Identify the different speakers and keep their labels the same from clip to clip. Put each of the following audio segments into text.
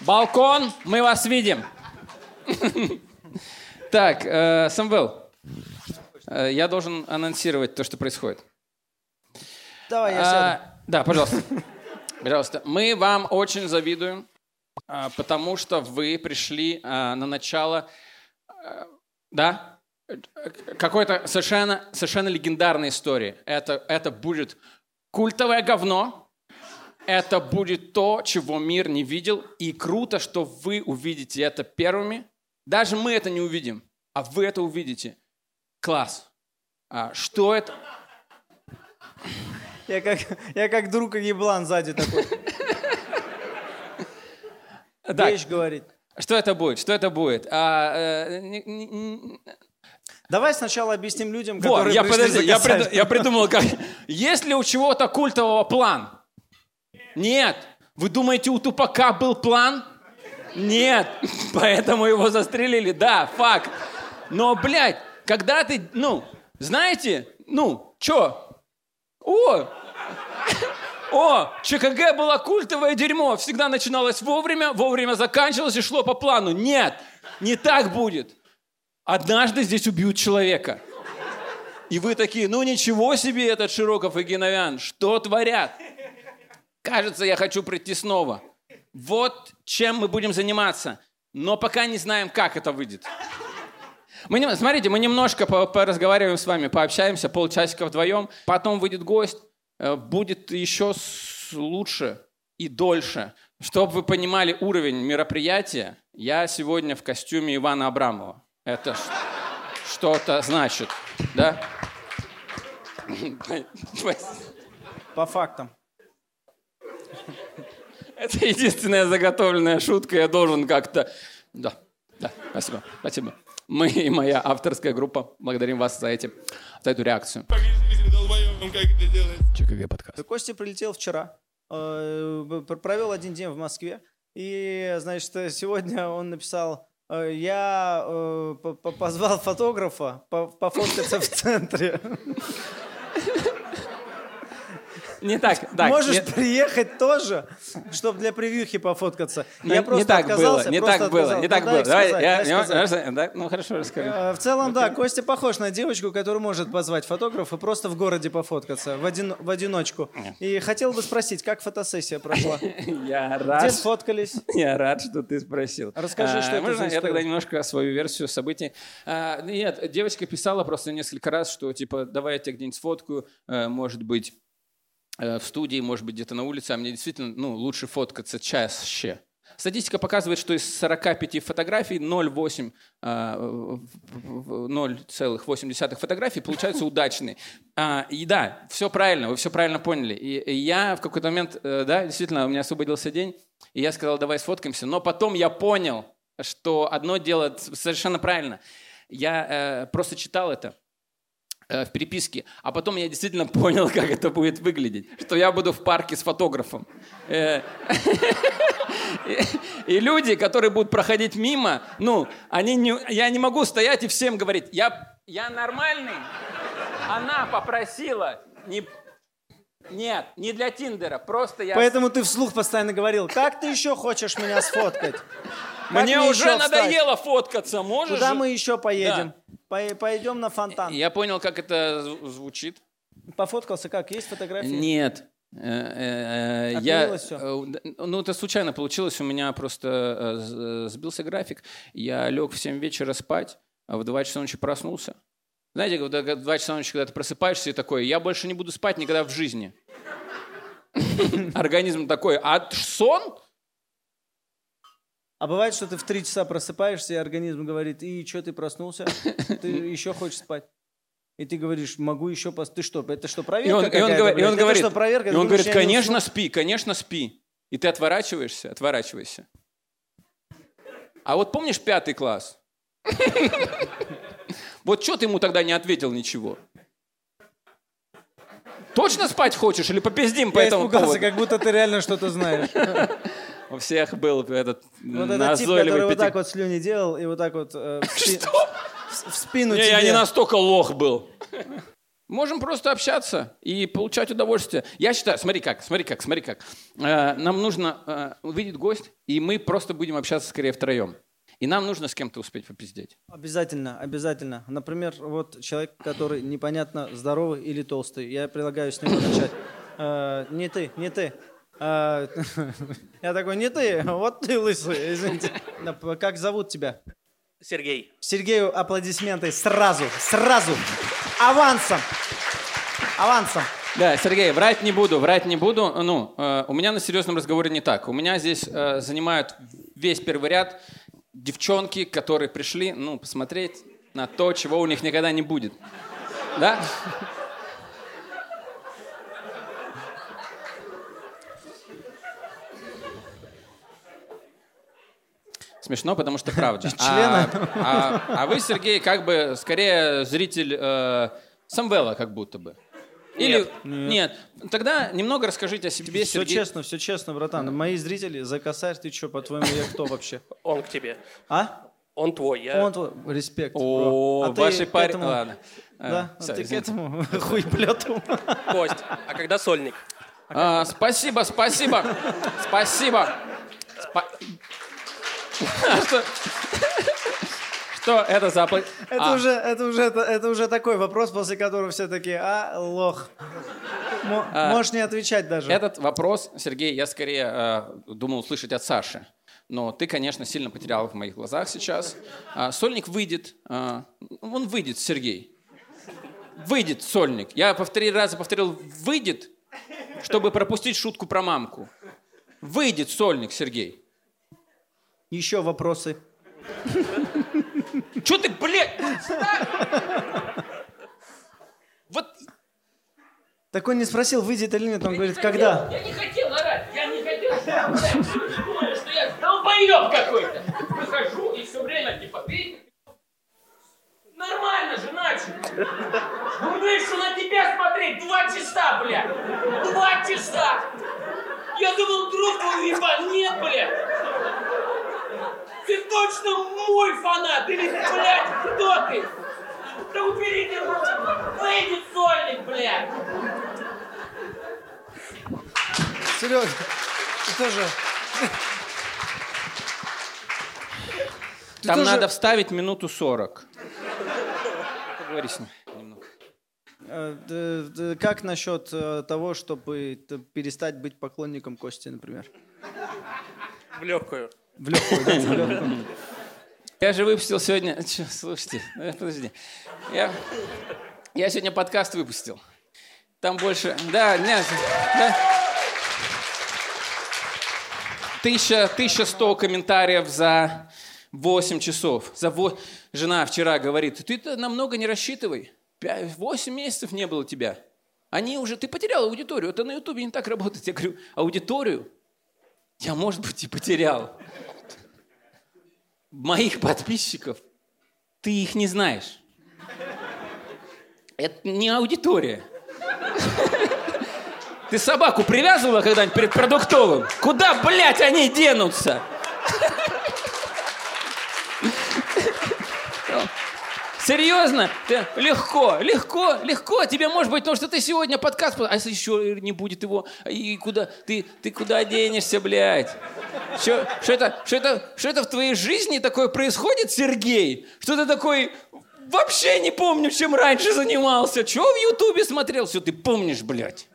Speaker 1: Балкон, мы вас видим. Так, э, Самвел, э, я должен анонсировать то, что происходит.
Speaker 2: Давай, я сяду.
Speaker 1: А, Да, пожалуйста. Пожалуйста. Мы вам очень завидуем, а, потому что вы пришли а, на начало, а, да, э, какой-то совершенно, совершенно легендарной истории. Это, это будет культовое говно, это будет то, чего мир не видел, и круто, что вы увидите это первыми. Даже мы это не увидим, а вы это увидите. Класс. А, что это?
Speaker 2: Я как, я как друг еблан сзади такой.
Speaker 1: Так,
Speaker 2: Вещь говорит.
Speaker 1: Что это будет? Что это будет? А, э, не- не-
Speaker 2: Давай сначала объясним людям,
Speaker 1: Вот,
Speaker 2: которые
Speaker 1: я, подожди, я, приду- я придумал, как... Есть ли у чего-то культового план? Нет. Вы думаете, у Тупака был план? Нет. Поэтому его застрелили. Да, факт. Но, блядь, когда ты, ну, знаете, ну, чё? О! О, ЧКГ было культовое дерьмо. Всегда начиналось вовремя, вовремя заканчивалось и шло по плану. Нет, не так будет. Однажды здесь убьют человека. И вы такие, ну ничего себе этот Широков и Геновян, что творят? Кажется, я хочу прийти снова. Вот чем мы будем заниматься. Но пока не знаем, как это выйдет. Мы смотрите, мы немножко по- поразговариваем с вами, пообщаемся полчасика вдвоем. Потом выйдет гость, э, будет еще лучше и дольше. Чтобы вы понимали уровень мероприятия, я сегодня в костюме Ивана Абрамова. Это что-то значит, да?
Speaker 2: По фактам.
Speaker 1: Это единственная заготовленная шутка, я должен как-то... Да, да, спасибо, спасибо. Мы и моя авторская группа благодарим вас за, эти, за эту реакцию. ЧКГ подкаст.
Speaker 2: Костя прилетел вчера, э, пр- провел один день в Москве, и, значит, сегодня он написал, э, я э, по- по- позвал фотографа по- пофоткаться в центре.
Speaker 1: Не так, так.
Speaker 2: Можешь
Speaker 1: не-
Speaker 2: приехать тоже, чтобы для превьюхи пофоткаться.
Speaker 1: Ну,
Speaker 2: Я
Speaker 1: не
Speaker 2: просто
Speaker 1: так было,
Speaker 2: отказался,
Speaker 1: не
Speaker 2: просто
Speaker 1: так было, не
Speaker 2: Ну,
Speaker 1: так было. Давай, я- я- ну хорошо, расскажи.
Speaker 2: Э, В целом, да, Костя похож на девочку, которая может позвать фотографа просто в городе пофоткаться в, один, в одиночку. И хотел бы спросить, как фотосессия прошла?
Speaker 1: Я
Speaker 2: Где
Speaker 1: рад,
Speaker 2: сфоткались?
Speaker 1: я рад, что ты спросил.
Speaker 2: Расскажи,
Speaker 1: А,
Speaker 2: что это
Speaker 1: можно я тогда немножко свою версию событий? А, Нет, девочка писала просто несколько раз, что типа давай я тебя где-нибудь сфоткаю, э, может быть в студии, может быть где-то на улице, а мне действительно ну, лучше фоткаться чаще. Статистика показывает, что из 45 фотографий 0,8, а, в- в- 0,8 фотографий получаются удачные. А, И да, все правильно, вы все правильно поняли. И я в какой-то момент, э, да, действительно, у меня освободился день, и я сказал, давай сфоткаемся. Но потом я понял, что одно дело совершенно правильно. Я э, просто читал это э, в переписке, а потом я действительно понял, как это будет выглядеть, что я буду в парке с фотографом. Э, И, люди, которые будут проходить мимо, ну, они не, я не могу стоять и всем говорить, я, я нормальный. Она попросила, не, нет, не для Тиндера, просто я...
Speaker 2: Поэтому ты вслух постоянно говорил, как ты еще хочешь меня сфоткать? Как
Speaker 1: Мне
Speaker 2: мне
Speaker 1: уже надоело фоткаться, можешь?
Speaker 2: Куда
Speaker 1: же?»
Speaker 2: мы еще поедем? По- Пойдем на фонтан.
Speaker 1: Я понял, как это зв- звучит.
Speaker 2: Пофоткался как? Есть фотографии?
Speaker 1: Нет. Э, э, э, Я, д- ну, это случайно получилось. У меня просто сбился график. Я лег в 7 вечера спать, а в 2 часа ночи проснулся. Знаете, когда в 2 часа ночи, когда ты просыпаешься и такой, я больше не буду спать никогда в жизни. Организм такой, а сон?
Speaker 2: А бывает, что ты в три часа просыпаешься, и организм говорит, и что ты проснулся? Ты еще хочешь спать? И ты говоришь, могу еще пос... Ты что, это что,
Speaker 1: И
Speaker 2: проверка
Speaker 1: он, и он говорит, и он говорит,
Speaker 2: что, проверка?
Speaker 1: и он говорит, конечно, спи, конечно, спи. И ты отворачиваешься, отворачиваешься. А вот помнишь пятый класс? Вот что ты ему тогда не ответил ничего? Точно спать хочешь или попиздим по
Speaker 2: Я
Speaker 1: этому
Speaker 2: испугался,
Speaker 1: поводу?
Speaker 2: как будто ты реально что-то знаешь.
Speaker 1: У всех был этот
Speaker 2: Вот этот тип,
Speaker 1: назойливый
Speaker 2: который вот
Speaker 1: пяти-
Speaker 2: так вот слюни делал, и вот так вот э, в спи- в- в спину
Speaker 1: Не,
Speaker 2: тебе.
Speaker 1: я не настолько лох был. Можем просто общаться и получать удовольствие. Я считаю, смотри как, смотри как, смотри как. Э, нам нужно, э, выйдет гость, и мы просто будем общаться скорее втроем. И нам нужно с кем-то успеть попиздеть.
Speaker 2: Обязательно, обязательно. Например, вот человек, который непонятно здоровый или толстый. Я предлагаю с него начать. Э, не ты, не ты. Э, я такой, не ты, вот ты лысый, извините. Как зовут тебя?
Speaker 3: Сергей.
Speaker 2: Сергею аплодисменты сразу, сразу, авансом, авансом.
Speaker 1: Да, Сергей, врать не буду, врать не буду. Ну, э, у меня на серьезном разговоре не так. У меня здесь э, занимают весь первый ряд девчонки, которые пришли, ну, посмотреть на то, чего у них никогда не будет. Да? Смешно, потому что правда.
Speaker 2: Члена.
Speaker 1: А, а- а вы, Сергей, как бы скорее зритель э, Самвела, как будто бы. Или нет. Тогда немного расскажите о себе,
Speaker 2: Все
Speaker 1: Сергей.
Speaker 2: честно, все честно, братан. Мои зрители, за косарь, ты что, по-твоему, я кто вообще?
Speaker 3: Он к тебе.
Speaker 2: А?
Speaker 3: Он твой. Я...
Speaker 2: Он твой, респект.
Speaker 1: О.
Speaker 2: А
Speaker 1: ваши парни. Ладно.
Speaker 2: Да, а ты к этому хуйплету.
Speaker 3: Кость. А когда сольник?
Speaker 1: А, спасибо, спасибо, спасибо. Спа- Что- это за... апла-
Speaker 2: Это
Speaker 1: А,
Speaker 2: уже, это уже, это, это уже такой вопрос, после которого все такие, а, лох.
Speaker 1: А,
Speaker 2: Можешь не отвечать даже.
Speaker 1: Этот вопрос, Сергей, я скорее э, думал услышать от Саши. Но ты, конечно, сильно потерял в моих глазах сейчас. А, сольник выйдет. а, он выйдет, Сергей. Выйдет сольник. Я по три раза повторил «выйдет», чтобы пропустить шутку про мамку. Выйдет сольник, Сергей.
Speaker 2: Еще вопросы.
Speaker 1: Че ты, блядь? Вот
Speaker 2: Так он не спросил, выйдет или нет, он говорит, когда?
Speaker 1: Я не хотел орать, я не хотел. Что я долбоеб какой-то. Выхожу и все время типа ты... Нормально же начал. Ну, вышел на тебя смотреть два часа, бля. Два часа. Я думал, трубку уебал. Нет, бля. Ты точно мой фанат или, блядь, кто ты? Да убери ты руку. Выйди сольник, блядь.
Speaker 2: Серега, ты тоже... Ты
Speaker 1: Там
Speaker 2: тоже-
Speaker 1: надо вставить минуту сорок. Поговори с ним немного.
Speaker 2: Э, Как насчет э, того, чтобы перестать быть поклонником Кости, например?
Speaker 3: В легкую.
Speaker 2: В легкую.
Speaker 1: Я же выпустил сегодня... Слушайте, э, подожди. Я, я сегодня подкаст выпустил. Там больше... Да, нет. Тысяча, тысяча сто комментариев за 8 часов. За во... Жена вчера говорит, ты-то намного не рассчитывай. 8 месяцев не было тебя. Они уже... Ты потерял аудиторию. Это на Ютубе не так работает. Я говорю, аудиторию я, может быть, и потерял моих подписчиков, ты их не знаешь. Это не аудитория. Ты собаку привязывала когда-нибудь перед продуктовым? Куда, блядь, они денутся? Серьезно? Ты- легко, легко, легко. Тебе может быть, потому что ты сегодня подкаст... А если еще не будет его? И куда? Ты, ты куда денешься, блядь? Что, что, это, что, это, что это в твоей жизни такое происходит, Сергей? Что ты такой... Вообще не помню, чем раньше занимался. Чего в Ютубе смотрел? Все, ты помнишь, блядь.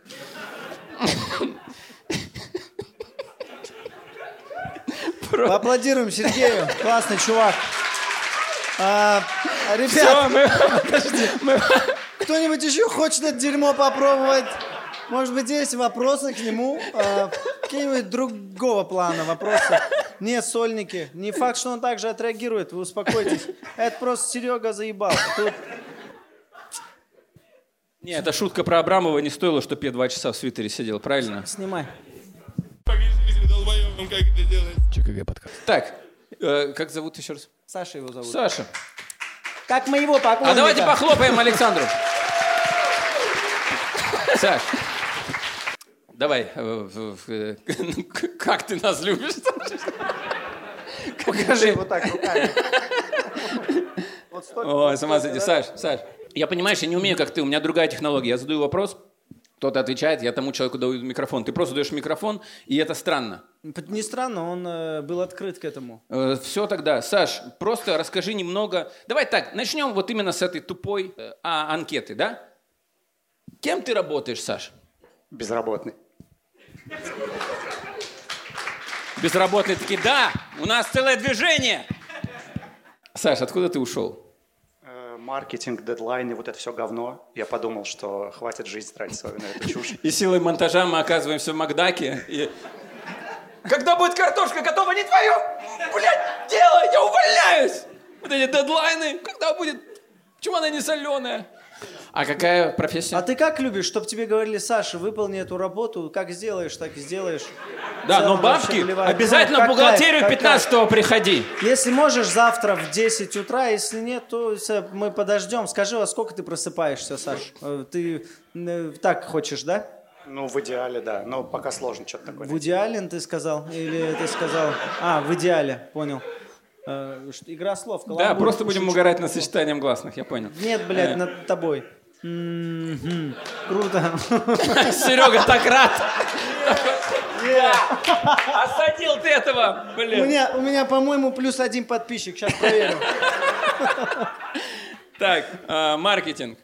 Speaker 2: Поаплодируем Сергею. Классный чувак. Ребят,
Speaker 1: Все, мы... мы-
Speaker 2: кто-нибудь еще хочет это дерьмо попробовать? Может быть, есть вопросы к нему? А, Какие-нибудь другого плана вопросы? Нет, сольники. Не факт, что он так же отреагирует. Вы успокойтесь. Это просто Серега заебал. Тут
Speaker 1: Не, эта шутка про Абрамова не стоила, чтобы я два часа в свитере сидел, правильно?
Speaker 2: снимай.
Speaker 4: как это делать.
Speaker 1: ЧКГ подкаст. Так, э, как зовут еще раз?
Speaker 2: Саша его зовут.
Speaker 1: Саша.
Speaker 2: Как моего поклонника.
Speaker 1: А давайте похлопаем Александру. Саш, давай, э, э, как ты нас любишь?
Speaker 2: Покажи вот так руками. Вот столько,
Speaker 1: Ой, сама? Саш, Саш, Я, понимаешь, я не умею, как ты, у меня другая технология. Я задаю вопрос, кто-то отвечает, я тому человеку даю микрофон. Ты просто даешь микрофон, и это странно.
Speaker 2: Не странно, он э, был открыт к этому.
Speaker 1: все тогда. Саш, просто расскажи немного. Давай так, начнем вот именно с этой тупой э, а, анкеты, да? Кем ты работаешь, Саш?
Speaker 4: Безработный.
Speaker 1: Безработные такие, да, у нас целое движение. Саш, откуда ты ушел?
Speaker 4: Маркетинг, дедлайны, вот это все говно. Я подумал, что хватит жизнь тратить свою на эту чушь.
Speaker 1: И силой монтажа мы оказываемся в Макдаке. И... Когда будет картошка готова, не твою? Блядь, делай, я увольняюсь! Вот эти дедлайны, когда будет... Почему она не соленая? А какая профессия?
Speaker 2: А ты как любишь, чтобы тебе говорили, Саша, выполни эту работу, как сделаешь, так и сделаешь.
Speaker 1: Да, но бабки
Speaker 2: плевать.
Speaker 1: обязательно
Speaker 2: Ну,
Speaker 1: в бухгалтерию
Speaker 2: кайф, как
Speaker 1: 15 приходи.
Speaker 2: Если можешь, завтра в 10 утра, если нет, то мы подождем. Скажи, во сколько ты просыпаешься, Саш? Э, Ты э, так хочешь, да?
Speaker 4: Ну, в идеале, да. Но пока сложно что-то такое.
Speaker 2: В идеале ты сказал? Или ты сказал... А, в идеале, понял. Э, Игра слов.
Speaker 1: Да, просто будем
Speaker 2: шучу.
Speaker 1: угорать над сочетанием гласных, я понял.
Speaker 2: Нет, блядь,
Speaker 1: Э.
Speaker 2: над тобой. Круто.
Speaker 1: Серега так рад. Осадил ты этого,
Speaker 2: У
Speaker 1: блин.
Speaker 2: меня, у меня, по-моему, плюс один подписчик. Сейчас проверю.
Speaker 1: Так, э, маркетинг.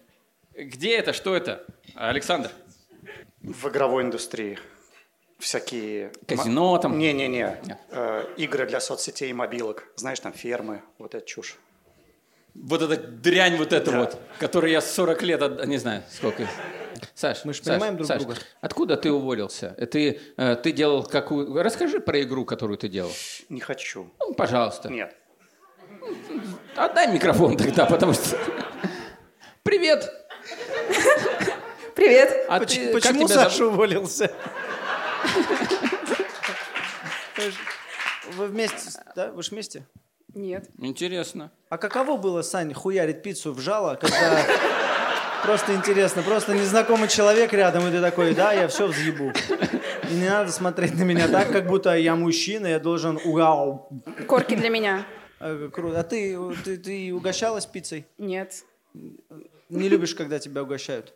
Speaker 1: Где это, что это? Александр.
Speaker 4: В игровой индустрии всякие...
Speaker 1: Казино там?
Speaker 4: Не-не-не. Э, игры для соцсетей и мобилок. Знаешь, там фермы, вот эта чушь.
Speaker 1: Вот эта дрянь вот эта
Speaker 4: Да.
Speaker 1: вот, которую я 40 лет, от- не знаю, сколько. Саш,
Speaker 2: Мы ж
Speaker 1: Саш,
Speaker 2: понимаем друг
Speaker 1: Саш,
Speaker 2: друга.
Speaker 1: откуда ты уволился? Э, Ты, э, ты делал какую... Расскажи про игру, которую ты делал.
Speaker 4: Не хочу.
Speaker 1: Ну, пожалуйста.
Speaker 4: Нет.
Speaker 1: Отдай микрофон тогда, потому что... Привет!
Speaker 5: Привет.
Speaker 1: А
Speaker 2: Поч-
Speaker 1: ты,
Speaker 2: Почему? Саша уволился? Вы вместе, да? Вы же вместе?
Speaker 5: Нет.
Speaker 1: Интересно.
Speaker 2: А каково было, Сань, хуярить пиццу в жало, когда... Просто интересно, просто незнакомый человек рядом, и ты такой, да, я все взъебу. И не надо смотреть на меня так, как будто я мужчина, я должен уау.
Speaker 5: Корки для меня.
Speaker 2: Э, Круто. А ты, ты, ты угощалась пиццей?
Speaker 5: Нет.
Speaker 2: Не любишь, когда тебя угощают?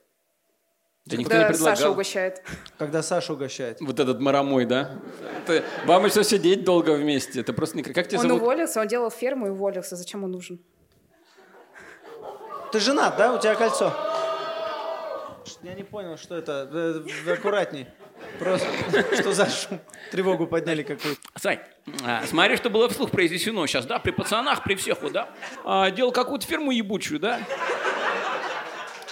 Speaker 1: Да никто не
Speaker 5: Когда
Speaker 1: предлагал.
Speaker 5: Саша угощает.
Speaker 2: Когда Саша угощает.
Speaker 1: Вот этот марамой, да? Это- вам еще сидеть долго вместе. Это просто не... Как тебя
Speaker 5: Он
Speaker 1: зовут?
Speaker 5: уволился, он делал ферму и уволился. Зачем он нужен?
Speaker 2: Ты женат, да? У тебя кольцо? Я не понял, что это. Э, Аккуратней. Просто, что за шум? Тревогу подняли какую-то.
Speaker 1: Сань, а, смотри, что было вслух произнесено сейчас, да? При пацанах, при всех, вот, да? А, делал какую-то фирму ебучую, да?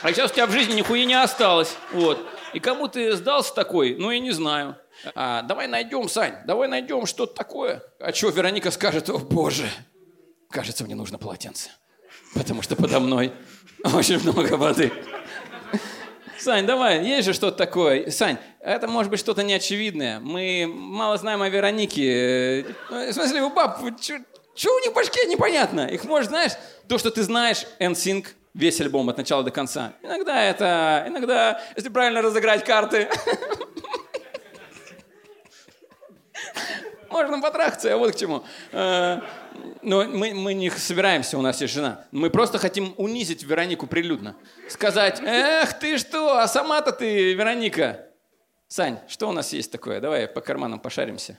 Speaker 1: А сейчас у тебя в жизни нихуя не осталось, вот. И кому ты сдался такой, ну, я не знаю. А, давай найдем, Сань, давай найдем что-то такое. А что, Вероника скажет, о, боже, кажется, мне нужно полотенце. Потому что подо мной очень много воды. Сань, давай, есть же что-то такое. Сань, это может быть что-то неочевидное. Мы мало знаем о Веронике. В смысле, у баб, что у них в башке, непонятно. Их может, знаешь, то, что ты знаешь, NSYNC, весь альбом от начала до конца. Иногда это, иногда, если правильно разыграть карты, можно потрахаться, а вот к чему. Э, Но мы, мы не собираемся, у нас есть жена. Мы просто хотим унизить Веронику прилюдно. Сказать, эх, ты что, а сама-то ты, Вероника. Сань, что у нас есть такое? Давай по карманам пошаримся.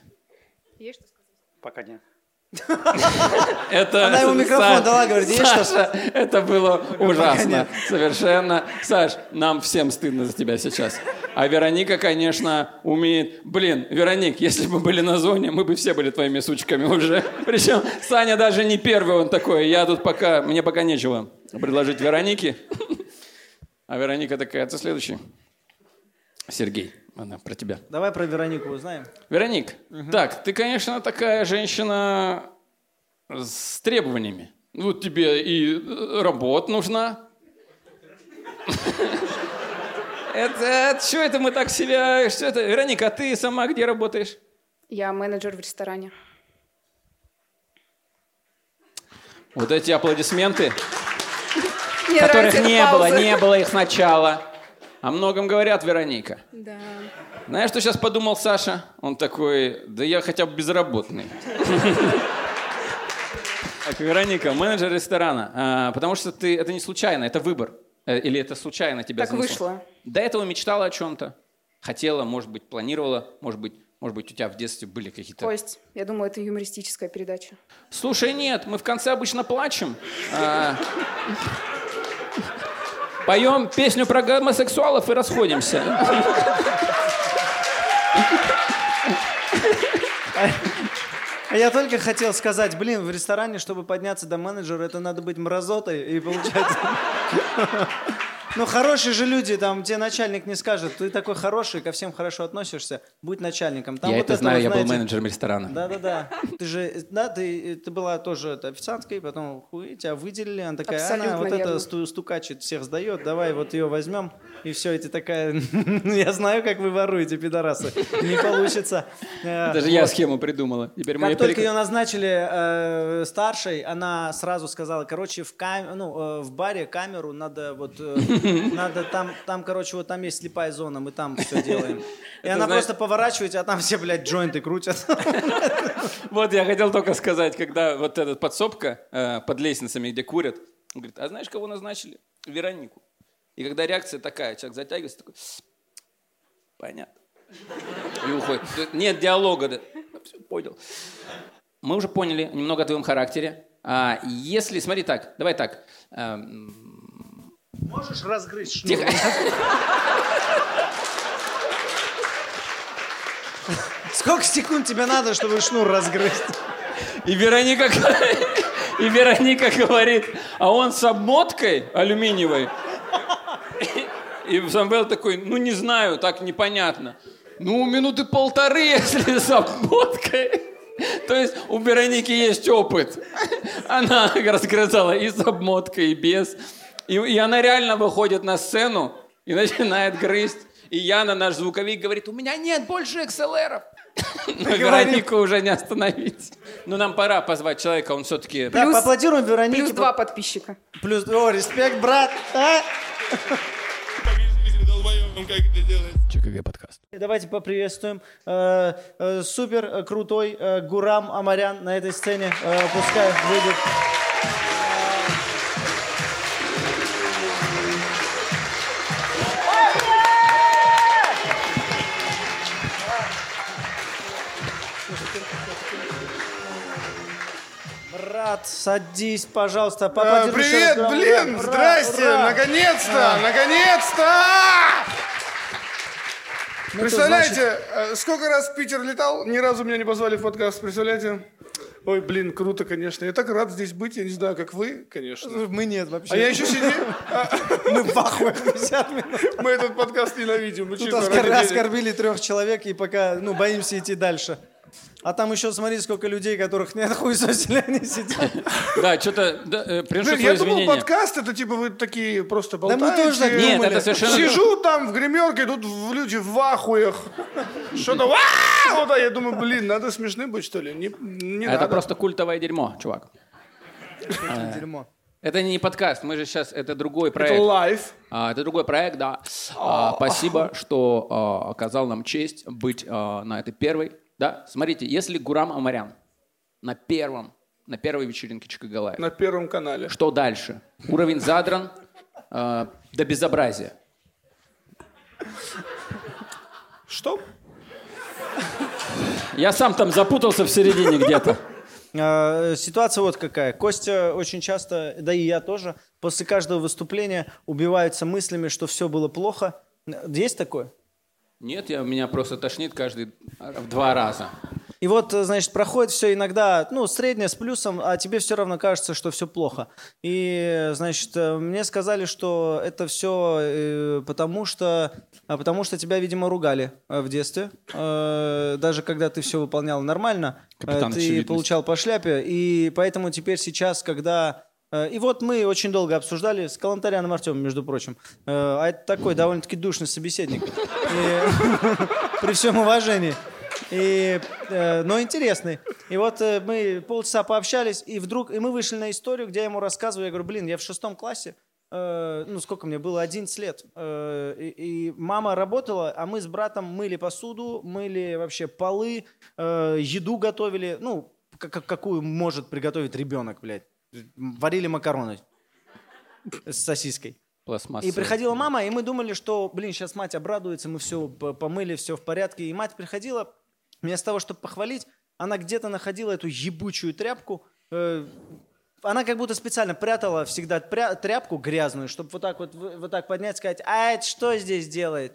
Speaker 5: Есть что сказать?
Speaker 4: Пока нет.
Speaker 1: Это
Speaker 2: Она ему микрофон дала, говорит, есть что?
Speaker 1: Саша, это было ужасно. Совершенно. Саш, нам всем стыдно за тебя сейчас. А Вероника, конечно, умеет... Блин, Вероник, если бы были на зоне, мы бы все были твоими сучками уже. Причем Саня даже не первый, он такой. Я тут пока... Мне пока нечего предложить Веронике. А Вероника такая, ты следующий. Сергей, она про тебя.
Speaker 2: Давай про Веронику узнаем.
Speaker 1: Вероник, так, ты, конечно, такая женщина с требованиями. Ну, тебе и э, работа нужна. Это, что это мы так себя... Что это? Вероника, а ты сама где работаешь?
Speaker 5: Я менеджер в ресторане.
Speaker 1: Вот эти аплодисменты, которых не было, не было их сначала. О многом говорят, Вероника.
Speaker 5: Да.
Speaker 1: Знаешь, что сейчас подумал Саша? Он такой, да я хотя бы безработный. Так, Вероника, менеджер ресторана. А, потому что ты, это не случайно, это выбор. Э, Или это случайно тебя
Speaker 5: Так вышло.
Speaker 1: До этого мечтала о чем-то? Хотела, может быть, планировала, может быть, может быть, у тебя в детстве были какие-то...
Speaker 5: Кость, я думаю, это юмористическая передача.
Speaker 1: Слушай, нет, мы в конце обычно плачем. Поем песню про гомосексуалов и расходимся.
Speaker 2: А я только хотел сказать, блин, в ресторане, чтобы подняться до менеджера, это надо быть мразотой, и получается... Ну, хорошие же люди, там, тебе начальник не скажет, ты такой хороший, ко всем хорошо относишься, будь начальником. Там
Speaker 1: Я
Speaker 2: вот
Speaker 1: это
Speaker 2: этого,
Speaker 1: знаю, я был
Speaker 2: знаете,
Speaker 1: менеджером ресторана.
Speaker 2: Да-да-да. Ты же, да, ты, ты была тоже это, официанткой, потом хуй, тебя выделили, она такая, она
Speaker 5: Абсолютно
Speaker 2: вот это сту- стукачит, всех сдает, давай вот ее возьмем, и все, и ты такая, я знаю, как вы воруете, пидорасы, не получится. Э,
Speaker 1: Даже
Speaker 2: вот.
Speaker 1: я схему придумала.
Speaker 2: Как только ее назначили э, старшей, она сразу сказала, короче, в, кам... ну, э, в баре камеру надо вот, э, надо там, там, короче, вот там есть слепая зона, мы там все делаем. И она просто поворачивается, а там все, блядь, джойнты крутят.
Speaker 1: Вот я хотел только сказать, когда вот эта подсобка э, под лестницами, где курят, говорит, а знаешь, кого назначили? Веронику. И когда реакция такая, человек затягивается, такой, понятно. И уходит. Нет диалога. Да. Все, понял. Мы уже поняли немного о твоем характере. А если, смотри так, давай так.
Speaker 2: Можешь разгрызть шнур?
Speaker 1: Тихо.
Speaker 2: Сколько секунд тебе надо, чтобы шнур разгрызть?
Speaker 1: И Вероника, и Вероника говорит, а он с обмоткой алюминиевой. И Самвел такой, ну не знаю, так непонятно. Ну, минуты полторы, если с обмоткой. То есть у Вероники есть опыт. Она разгрызала и с обмоткой, и без. И, и она реально выходит на сцену и начинает грызть. И Яна, наш звуковик, говорит, у меня нет больше XLR-ов. Но Веронику уже не остановить. Ну, нам пора позвать человека, он все-таки...
Speaker 2: Да,
Speaker 5: Плюс-
Speaker 2: поаплодируем Веронике.
Speaker 5: Плюс два подписчика.
Speaker 2: Плюс, о, респект, брат. А?
Speaker 1: ЧКГ подкаст.
Speaker 2: Давайте поприветствуем э, э, супер крутой э, Гурам Амарян на этой сцене. Э, пускай выйдет. Брат, садись, пожалуйста.
Speaker 6: А,
Speaker 2: Поаплодируй еще раз
Speaker 6: Привет, блин,
Speaker 2: Ура,
Speaker 6: здрасте,
Speaker 2: ура.
Speaker 6: наконец-то, наконец-то!
Speaker 2: Ну,
Speaker 6: Представляете, э, сколько раз в Питер летал, ни разу меня не позвали в подкаст, представляете? Ой, блин, круто, конечно. Я так рад здесь быть, я не знаю, как вы, конечно.
Speaker 2: Мы нет вообще.
Speaker 6: А я еще сидел,
Speaker 2: Мы в ахуе 50 минут.
Speaker 6: мы этот подкаст ненавидим. Ну,
Speaker 2: Тут оскорбили трех человек и пока, ну, боимся идти дальше. А там еще смотри, сколько людей, которых нет хуесосили, они сидят.
Speaker 1: Да, что-то да, э, приношу
Speaker 6: Блин, я думал, подкаст это типа вы такие просто
Speaker 2: мы
Speaker 6: болтаете.
Speaker 2: тоже так
Speaker 1: Нет,
Speaker 2: думали.
Speaker 1: это совершенно...
Speaker 6: Сижу там в гримерке, тут люди в ахуях. Что-то вот, а я думаю, блин, надо смешным быть, что ли? Не, не
Speaker 1: Это
Speaker 6: надо.
Speaker 1: просто культовое дерьмо, чувак.
Speaker 2: Дерьмо.
Speaker 1: Это не подкаст, мы же сейчас, это другой
Speaker 6: Это
Speaker 1: проект.
Speaker 6: лайф.
Speaker 1: А, это другой проект, да. А, спасибо, что а, оказал нам честь быть а, на этой первой. Да, смотрите, если Гурам Амарян на первом, на первой вечеринке Чикагалая,
Speaker 6: На первом канале.
Speaker 1: что дальше? Уровень задран а, до безобразия.
Speaker 6: Что?
Speaker 1: Я сам там запутался в середине где-то.
Speaker 2: А, Ситуация вот какая. Костя очень часто, да и я тоже, после каждого выступления убиваются мыслями, что все было плохо. Есть такое?
Speaker 1: Нет, я, меня просто тошнит каждый в два раза.
Speaker 2: И вот, э, значит, проходит все иногда, ну, среднее с плюсом, а тебе все равно кажется, что все плохо. И, значит, э, мне сказали, что это все потому, что, а, потому что тебя, видимо, ругали э, в детстве. Э, Даже когда ты все выполнял нормально, э,
Speaker 1: Капитан
Speaker 2: ты
Speaker 1: очевидность.
Speaker 2: получал по шляпе. И поэтому теперь сейчас, когда... э, И вот мы очень долго обсуждали с Калантаряном Артемом, между прочим. Э, А это такой довольно-таки душный собеседник. При всем уважении. И, э, но интересный. И вот э, мы полчаса пообщались, и вдруг, и мы вышли на историю, где я ему рассказываю, я говорю, блин, я в шестом классе, э, ну сколько мне было, 11 лет, э, и, и мама работала, а мы с братом мыли посуду, мыли вообще полы, э, еду готовили, ну, как- какую может приготовить ребенок, блядь. Варили макароны с сосиской. И приходила мама, и мы думали, что, блин, сейчас мать обрадуется, мы все помыли, все в порядке. И мать приходила, вместо того, чтобы похвалить, она где-то находила эту ебучую тряпку, э, она как будто специально прятала всегда тряпку грязную, чтобы вот так вот, вот так поднять, сказать, а это что здесь делает?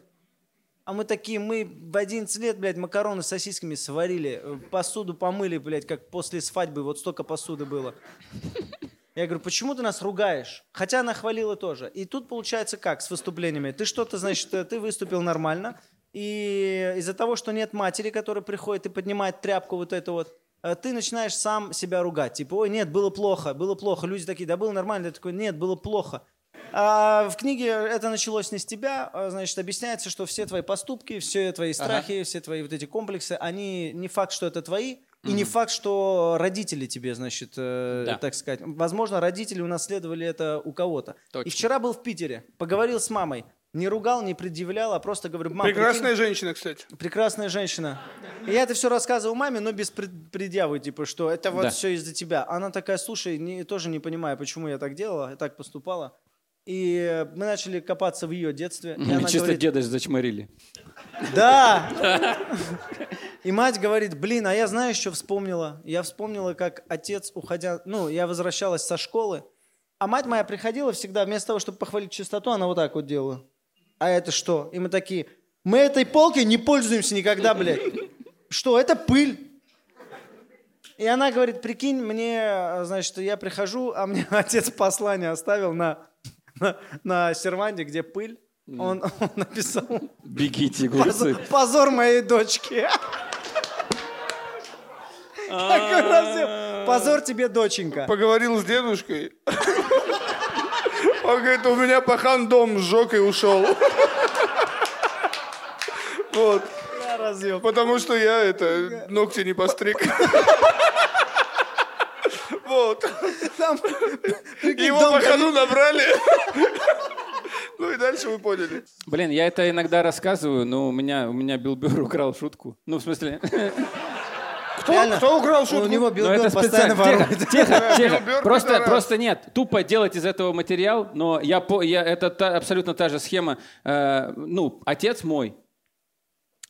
Speaker 2: А мы такие, мы в 11 лет, блядь, макароны с сосисками сварили, э, посуду помыли, блядь, как после свадьбы, вот столько посуды было. Я говорю, почему ты нас ругаешь? Хотя она хвалила тоже. И тут получается как с выступлениями? Ты что-то, значит, э, ты выступил нормально, и из-за того, что нет матери, которая приходит и поднимает тряпку вот эту вот, э, ты начинаешь сам себя ругать. Типа, ой, нет, было плохо, было плохо. Люди такие, да было нормально. Ты такой, нет, было плохо. А в книге это началось не с тебя, а, значит, объясняется, что все твои поступки, все твои страхи, ага. все твои вот эти комплексы, они не факт, что это твои, и не факт, что родители тебе, значит, э, да. так сказать. Возможно, родители унаследовали это у кого-то. Точно. И вчера был в Питере, поговорил с мамой. Не ругал, не предъявлял, а просто говорю, мама.
Speaker 6: Прекрасная прикинь, женщина, кстати.
Speaker 2: Прекрасная женщина. И я это все рассказывал маме, но без предъявы, типа, что это вот да. все из-за тебя. Она такая, слушай, не, тоже не понимаю, почему я так делала, я так поступала. И мы начали копаться в ее детстве. И
Speaker 1: она Чисто говорит, деда зачморили.
Speaker 2: Да! И мать говорит, блин, а я знаю, что вспомнила? Я вспомнила, как отец, уходя, ну, я возвращалась со школы, а мать моя приходила всегда, вместо того, чтобы похвалить чистоту, она вот так вот делала. А это что? И мы такие, мы этой полкой не пользуемся никогда, блядь. Что, это пыль. И она говорит, прикинь, мне, значит, я прихожу, а мне отец послание оставил на, на, на серванте, где пыль. Он, он написал...
Speaker 1: Бегите, глупцы.
Speaker 2: Позор, позор моей дочки. Раздел. Позор тебе, доченька.
Speaker 6: Поговорил с дедушкой. Он говорит, у меня пахан дом сжег и ушел. Вот. Потому что я это ногти не постриг. Вот. Там, Его пахану набрали. Ну и дальше вы поняли.
Speaker 1: Блин, я это иногда рассказываю, но у меня, у меня Билл Бюр украл шутку. Ну, в смысле...
Speaker 6: Кто, кто украл шутку?
Speaker 2: У него Билл Бёрр постоянно ворует.
Speaker 1: Тихо, тихо. Просто, просто нет. Тупо делать из этого материал, но я, по, я, это та, абсолютно та же схема. Э, ну, отец мой,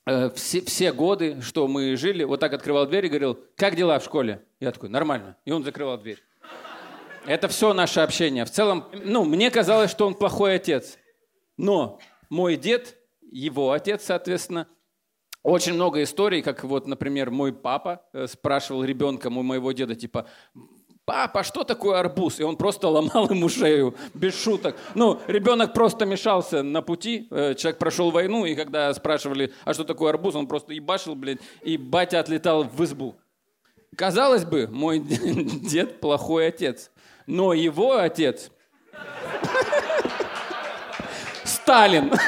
Speaker 1: э, все, все годы, что мы жили, вот так открывал дверь и говорил, как дела в школе? Я такой, нормально. И он закрывал дверь. Это все наше общение. В целом, ну, мне казалось, что он плохой отец. Но мой дед, его отец, соответственно, очень много историй, как вот, например, мой папа э, спрашивал ребенка, у моего деда, типа, папа, что такое арбуз? И он просто ломал ему шею, без шуток. Ну, ребенок просто мешался на пути, э, человек прошел войну, и когда спрашивали, а что такое арбуз, он просто ебашил, блин, и батя отлетал в избу. Казалось бы, мой дед плохой отец, но его отец Сталин.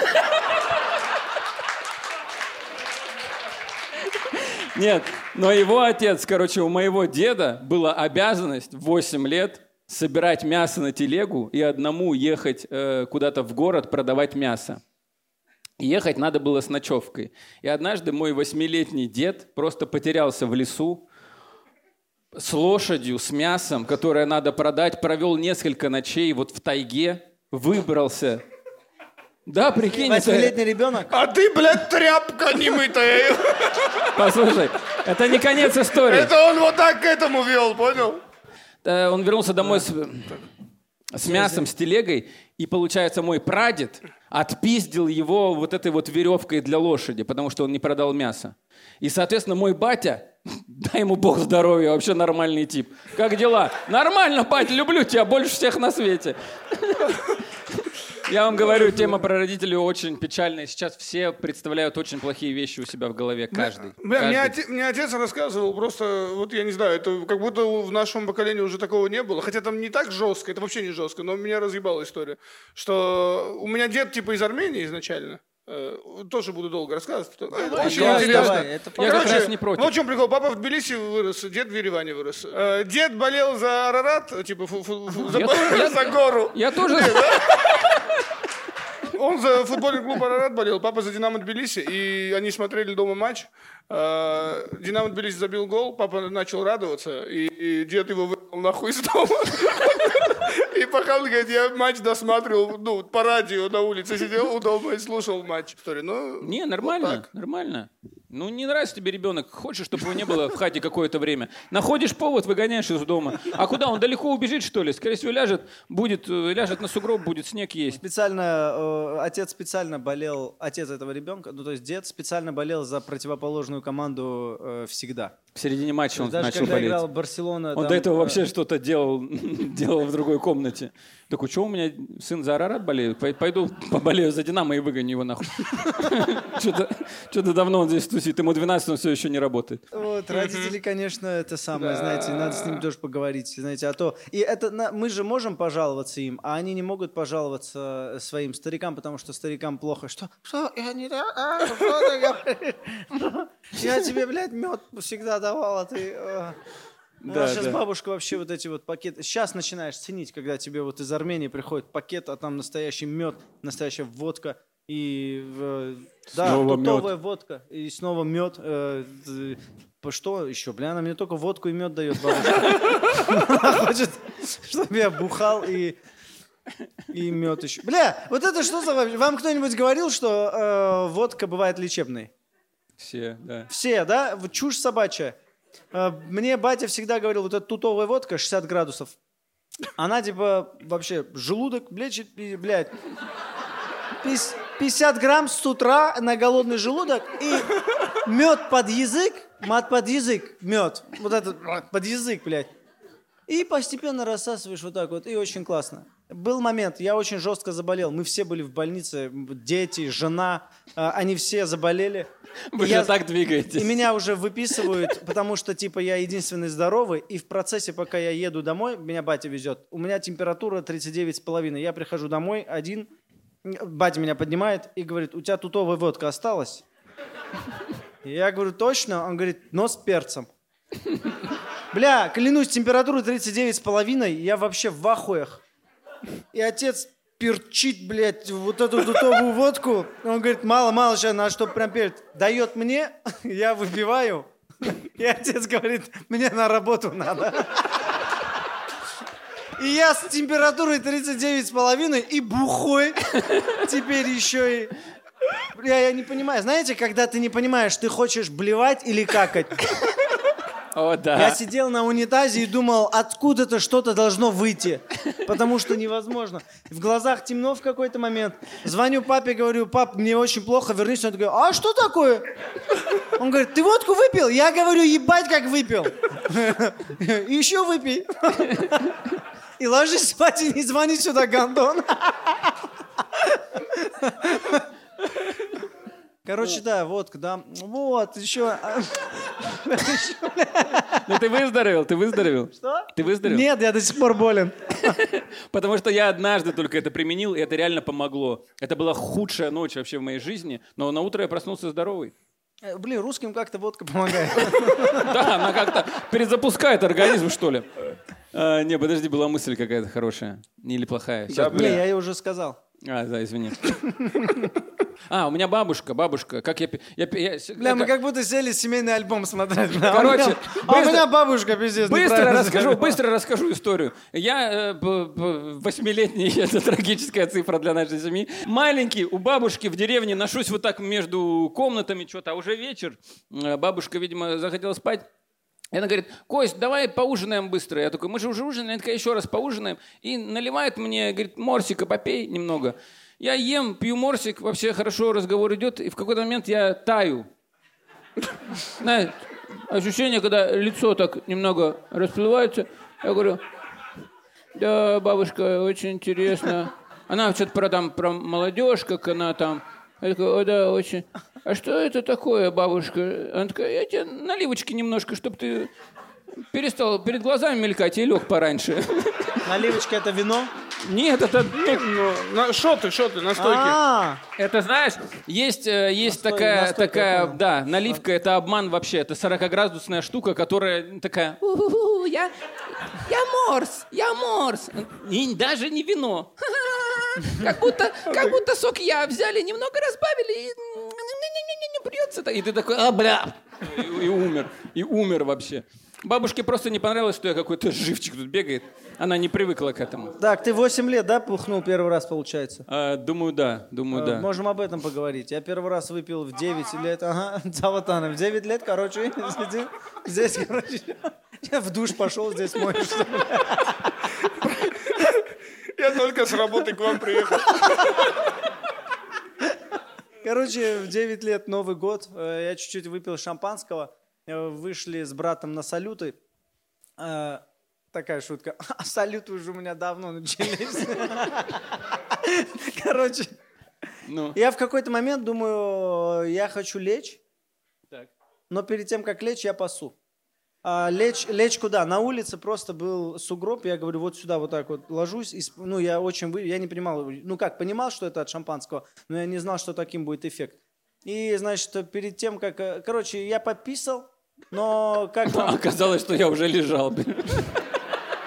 Speaker 1: Нет, но его отец, короче, у моего деда была обязанность в 8 лет собирать мясо на телегу и одному ехать э, куда-то в город продавать мясо. Ехать надо было с ночевкой. И однажды мой восьмилетний дед просто потерялся в лесу с лошадью, с мясом, которое надо продать, провел несколько ночей вот в тайге, выбрался да, прикинь.
Speaker 2: Восьмилетний ребенок.
Speaker 6: А ты, блядь, тряпка немытая.
Speaker 1: Послушай, это не конец истории.
Speaker 6: Это он вот так к этому вел, понял?
Speaker 1: Он вернулся домой с, с мясом, с телегой, и, получается, мой прадед отпиздил его вот этой вот веревкой для лошади, потому что он не продал мясо. И, соответственно, мой батя, дай ему бог здоровья, вообще нормальный тип. Как дела? Нормально, батя, люблю тебя больше всех на свете. Я вам говорю, тема про родителей очень печальная. Сейчас все представляют очень плохие вещи у себя в голове, каждый.
Speaker 6: Бля,
Speaker 1: каждый.
Speaker 6: Мне, отец, мне отец рассказывал, просто, вот я не знаю, это как будто в нашем поколении уже такого не было. Хотя там не так жестко, это вообще не жестко, но меня разъебала история. Что у меня дед типа из Армении изначально. Э, тоже буду долго рассказывать. Очень
Speaker 1: да,
Speaker 6: интересно.
Speaker 1: Давай, это я Короче, как раз не против.
Speaker 6: Ну, в чем прикол? Папа в Тбилиси вырос, дед в Ереване вырос. Э, дед болел за Арарат, типа фу, фу, фу, за, я, за гору.
Speaker 1: Я тоже.
Speaker 6: Он за футбольный клуб Арарат болел, папа за Динамо Тбилиси, и они смотрели дома матч. Э, Динамо Тбилиси забил гол, папа начал радоваться, и, и дед его вырвал нахуй из дома. И пока он говорит, я матч досматривал, ну, по радио на улице сидел у дома и слушал матч. Ну,
Speaker 1: Не, нормально, нормально. Ну, не нравится тебе ребенок, хочешь, чтобы его не было в хате какое-то время. Находишь повод, выгоняешь из дома. А куда, он далеко убежит, что ли? Скорее всего, ляжет, будет, э, ляжет на сугроб, будет снег есть.
Speaker 2: Специально, э, отец специально болел, отец этого ребенка, ну то есть дед специально болел за противоположную команду э, всегда.
Speaker 1: В середине матча он
Speaker 2: Даже
Speaker 1: начал
Speaker 2: когда
Speaker 1: болеть.
Speaker 2: играл Барселона...
Speaker 1: Он
Speaker 2: там,
Speaker 1: до этого
Speaker 2: э,
Speaker 1: вообще что-то делал, делал в другой комнате. Такой, что у меня сын за Арарат болеет? Пой- Пойду поболею за Динамо и выгоню его нахуй. Что-то что-то давно он здесь тусит, ему 12, он все еще не работает.
Speaker 2: Вот, родители, конечно, это самое, знаете, надо с ними тоже поговорить, знаете, а то... И это мы же можем пожаловаться им, а они не могут пожаловаться э, своим старикам, потому что старикам плохо. Что? Что? Я не... Я тебе, блядь, мед всегда давал, а ты... э». У
Speaker 1: Да,
Speaker 2: нас сейчас
Speaker 1: да.
Speaker 2: бабушка вообще вот эти вот пакеты... Сейчас начинаешь ценить, когда тебе вот из Армении приходит пакет, а там настоящий мед, настоящая водка и... э, Да,
Speaker 1: Снова мед.
Speaker 2: тутовая водка и снова мед. э, что еще? Бля, она мне только водку и мед дает, бабушка. Она хочет, чтобы я бухал и... И мед еще. Бля, вот это что за? Вам кто-нибудь говорил, что э, водка бывает лечебной?
Speaker 1: Все, да.
Speaker 2: Все, да? Чушь собачья. Э, Мне батя всегда говорил, вот эта тутовая водка 60 градусов. Она типа вообще желудок лечит, и, блядь. Пис- 50 грамм с утра на голодный желудок и мед под язык, мат под язык, мед. Вот этот под язык, блядь. И постепенно рассасываешь вот так вот, и очень классно. Был момент, я очень жестко заболел. Мы все были в больнице, дети, жена, а, они все заболели.
Speaker 1: Вы
Speaker 2: Я-
Speaker 1: же так двигаетесь.
Speaker 2: И меня уже выписывают, потому что, типа, я единственный здоровый, и в процессе, пока я еду домой, меня батя везет, у меня температура 39,5. Я прихожу домой один, батя меня поднимает и говорит, у тебя тутовая водка осталась? Я говорю, точно? Он говорит, но с перцем. Бля, клянусь, температура 39,5, я вообще в ахуях. И отец перчит, блядь, вот эту тутовую водку. Он говорит, мало-мало сейчас надо, чтобы прям перец. Дает мне, я выпиваю. И отец говорит, мне на работу надо. И я с температурой 39,5 и бухой. Теперь еще и... Бля, я не понимаю. Знаете, когда ты не понимаешь, ты хочешь блевать или какать?
Speaker 1: О, да.
Speaker 2: Я сидел на унитазе и думал, откуда-то что-то должно выйти, потому что невозможно. В глазах темно в какой-то момент. Звоню папе, говорю, пап, мне очень плохо, вернись. Он такой, а что такое? Он говорит, ты водку выпил? Я говорю, ебать, как выпил. Еще выпей. И ложись спать и не звони сюда, гандон. Короче, да, водка, да. Вот, еще...
Speaker 1: Ну ты выздоровел, ты выздоровел.
Speaker 2: Что?
Speaker 1: Ты выздоровел?
Speaker 2: Нет, я до сих пор болен.
Speaker 1: Потому что я однажды только это применил, и это реально помогло. Это была худшая ночь вообще в моей жизни, но на утро я проснулся здоровый.
Speaker 2: Э, Блин, русским как-то водка помогает.
Speaker 1: Да, она как-то перезапускает организм, что ли. А, не, подожди, была мысль какая-то хорошая. Или плохая.
Speaker 2: Не, я ей уже сказал.
Speaker 1: А, да, извини. А, у меня бабушка, бабушка. Как я... я, я-
Speaker 2: Бля, мы
Speaker 1: это-
Speaker 2: как будто сели семейный альбом смотреть. бля.
Speaker 1: Короче,
Speaker 2: А у меня- а у
Speaker 1: быстро-
Speaker 2: меня бабушка пиздец.
Speaker 1: Быстро расскажу,
Speaker 2: сказала.
Speaker 1: быстро расскажу историю. Я э, восьмилетний, это трагическая цифра для нашей семьи. Маленький, у бабушки в деревне ношусь вот так между комнатами, что-то, а уже вечер. Э, Бабушка, видимо, захотела спать. И она говорит, Кость, давай поужинаем быстро. Я такой, мы же уже ужинали. Она такая, еще раз поужинаем. И наливает мне, говорит, морсика попей немного. Я ем, пью морсик, вообще хорошо разговор идет. И в какой-то момент я таю. Знаешь, ощущение, когда лицо так немного расплывается. Я говорю, да, бабушка, очень интересно. Она что-то про, там, про молодежь, как она там. Я такой, о, да, очень. А что это такое, бабушка? Она такая, я тебе наливочки немножко, чтобы ты перестал перед глазами мелькать и лег пораньше.
Speaker 2: Наливочка это вино?
Speaker 1: Нет, это, ну,
Speaker 6: Ну, на- шоты, шоты, настойки.
Speaker 2: А,
Speaker 1: это знаешь, есть, э, есть
Speaker 2: Настой-
Speaker 1: такая,
Speaker 2: настойка,
Speaker 1: такая да, наливка, это обман вообще, это 40-градусная штука, которая такая, «У-ху-ху, я, я морс, я морс, и даже не вино. Как будто, как будто сок я взяли, немного разбавили, и придется. И ты такой, а, бля, и, и умер, и умер вообще. Бабушке просто не понравилось, что я какой-то живчик тут бегает. Она не привыкла к этому.
Speaker 2: Так, ты 8 лет, да, пухнул первый раз, получается?
Speaker 1: А, думаю, да, думаю,
Speaker 2: Э,
Speaker 1: да.
Speaker 2: Можем об этом поговорить. Я первый раз выпил в 9 лет. Ага, Заватана. В 9 лет, короче, здесь, короче. Я в душ пошел, здесь моешься.
Speaker 6: Я только с работы к вам приехал.
Speaker 2: Короче, в 9 лет Новый год. Э, Я чуть-чуть выпил шампанского. Э, Вышли с братом на салюты. Э, Такая шутка. А салюты уже у меня давно начались. Короче,
Speaker 1: Ну,
Speaker 2: я в какой-то момент думаю, я хочу лечь,
Speaker 1: так.
Speaker 2: но перед тем, как лечь, я пасу. А, лечь, лечь куда? На улице просто был сугроб, я говорю, вот сюда вот так вот ложусь. И, ну, я очень, вы- я не понимал, ну как, понимал, что это от шампанского, но я не знал, что таким будет эффект. И, значит, перед тем, как, э, короче, я пописал, но как вам-
Speaker 1: Оказалось, что я уже лежал.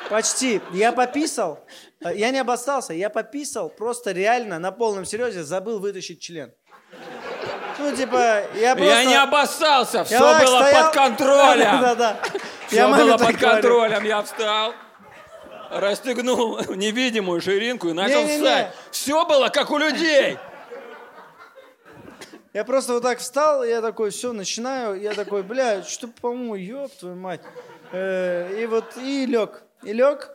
Speaker 2: Почти. Я пописал. Э, Я не обоссался. Я пописал. Просто реально на полном серьезе забыл вытащить член. Ну, типа, я просто...
Speaker 1: Я не обоссался, все
Speaker 2: Я
Speaker 1: было
Speaker 2: стоял.
Speaker 1: под контролем.
Speaker 2: Да-да-да.
Speaker 1: Все
Speaker 2: Я
Speaker 1: было под контролем. Я встал, расстегнул невидимую ширинку и начал
Speaker 2: Не-не-не.
Speaker 1: встать. Все было как у людей.
Speaker 2: Я просто вот так встал, я такой, все, начинаю. Я такой, бля, что, по-моему, ёб твою мать. Э, И вот, и лег. И лег.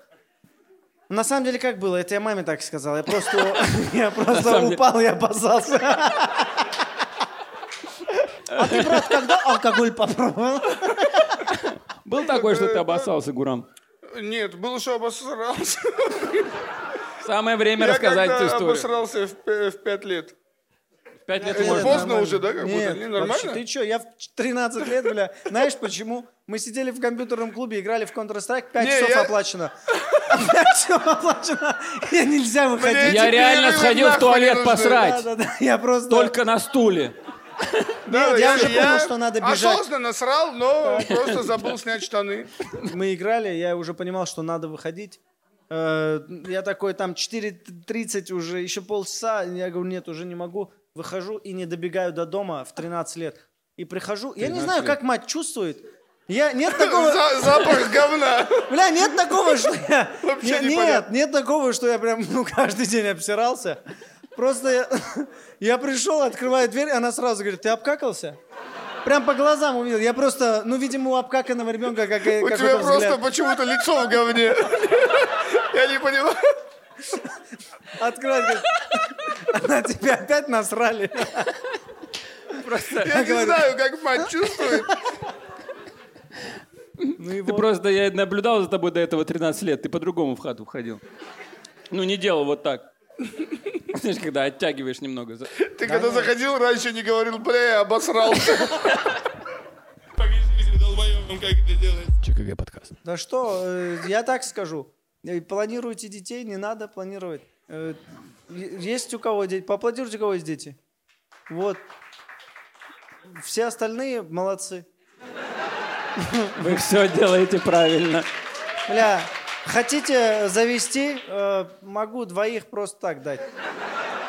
Speaker 2: На самом деле, как было? Это я маме так сказал. Я просто, я просто упал и опасался. А ты, брат, когда алкоголь попробовал?
Speaker 1: Был такой, что ты обоссался, Гурам?
Speaker 6: Нет, было, что обосрался.
Speaker 1: Самое время
Speaker 6: Я
Speaker 1: рассказать эту историю.
Speaker 6: обосрался в пять лет.
Speaker 1: В пять лет
Speaker 6: Это
Speaker 1: можно.
Speaker 6: поздно
Speaker 2: нормально.
Speaker 6: уже, да, как будто?
Speaker 2: Нет,
Speaker 6: Не,
Speaker 2: вообще,
Speaker 6: нормально?
Speaker 2: Ты что, я в 13 лет, бля. Знаешь почему? Мы сидели в компьютерном клубе, играли в Counter-Strike, 5
Speaker 6: Не,
Speaker 2: часов
Speaker 6: я-
Speaker 2: оплачено. 5 часов оплачено. И нельзя выходить.
Speaker 1: Я реально сходил в туалет
Speaker 6: не
Speaker 1: посрать.
Speaker 2: Я просто...
Speaker 1: Только на стуле.
Speaker 2: Нет, я уже понял, что надо бежать.
Speaker 6: Осознанно срал, но просто забыл снять штаны.
Speaker 2: Мы играли, я уже понимал, что надо выходить. Э, Я такой, там 4.30 уже, еще полчаса. Я говорю, нет, уже не могу. Выхожу и не добегаю до дома в 13 лет. И прихожу, я не
Speaker 1: 13
Speaker 2: знаю,
Speaker 1: лет.
Speaker 2: как мать чувствует. Я, нет такого...
Speaker 6: За- Запах говна.
Speaker 2: Бля, нет такого, что я...
Speaker 6: Вообще
Speaker 2: Не- Нет,
Speaker 6: непонятно.
Speaker 2: нет такого, что я прям ну, каждый день обсирался. Просто я, я пришел, открываю дверь, она сразу говорит, ты обкакался? Прям по глазам увидел. Я просто, ну, видимо, у обкаканного ребенка как,
Speaker 6: У тебя просто почему-то лицо в говне. Я не понимаю.
Speaker 2: Открывает, говорит, на тебя опять насрали.
Speaker 6: Я не знаю, как мать чувствует.
Speaker 2: Ну и
Speaker 1: Ты
Speaker 2: вот.
Speaker 1: просто, я наблюдал за тобой до этого 13 лет, ты по-другому в хату входил. Ну, не делал вот так. Знаешь, когда оттягиваешь немного.
Speaker 6: Ты когда заходил, раньше не говорил, бля, я обосрался.
Speaker 1: ЧКГ подкаст.
Speaker 2: Да что, э, я так скажу. Э, Планируйте детей, не надо планировать. Э, Есть у кого дети? Поаплодируйте, у кого есть дети. Вот. Все остальные молодцы.
Speaker 1: Вы все делаете правильно.
Speaker 2: Бля, хотите завести? Э, могу двоих просто так дать.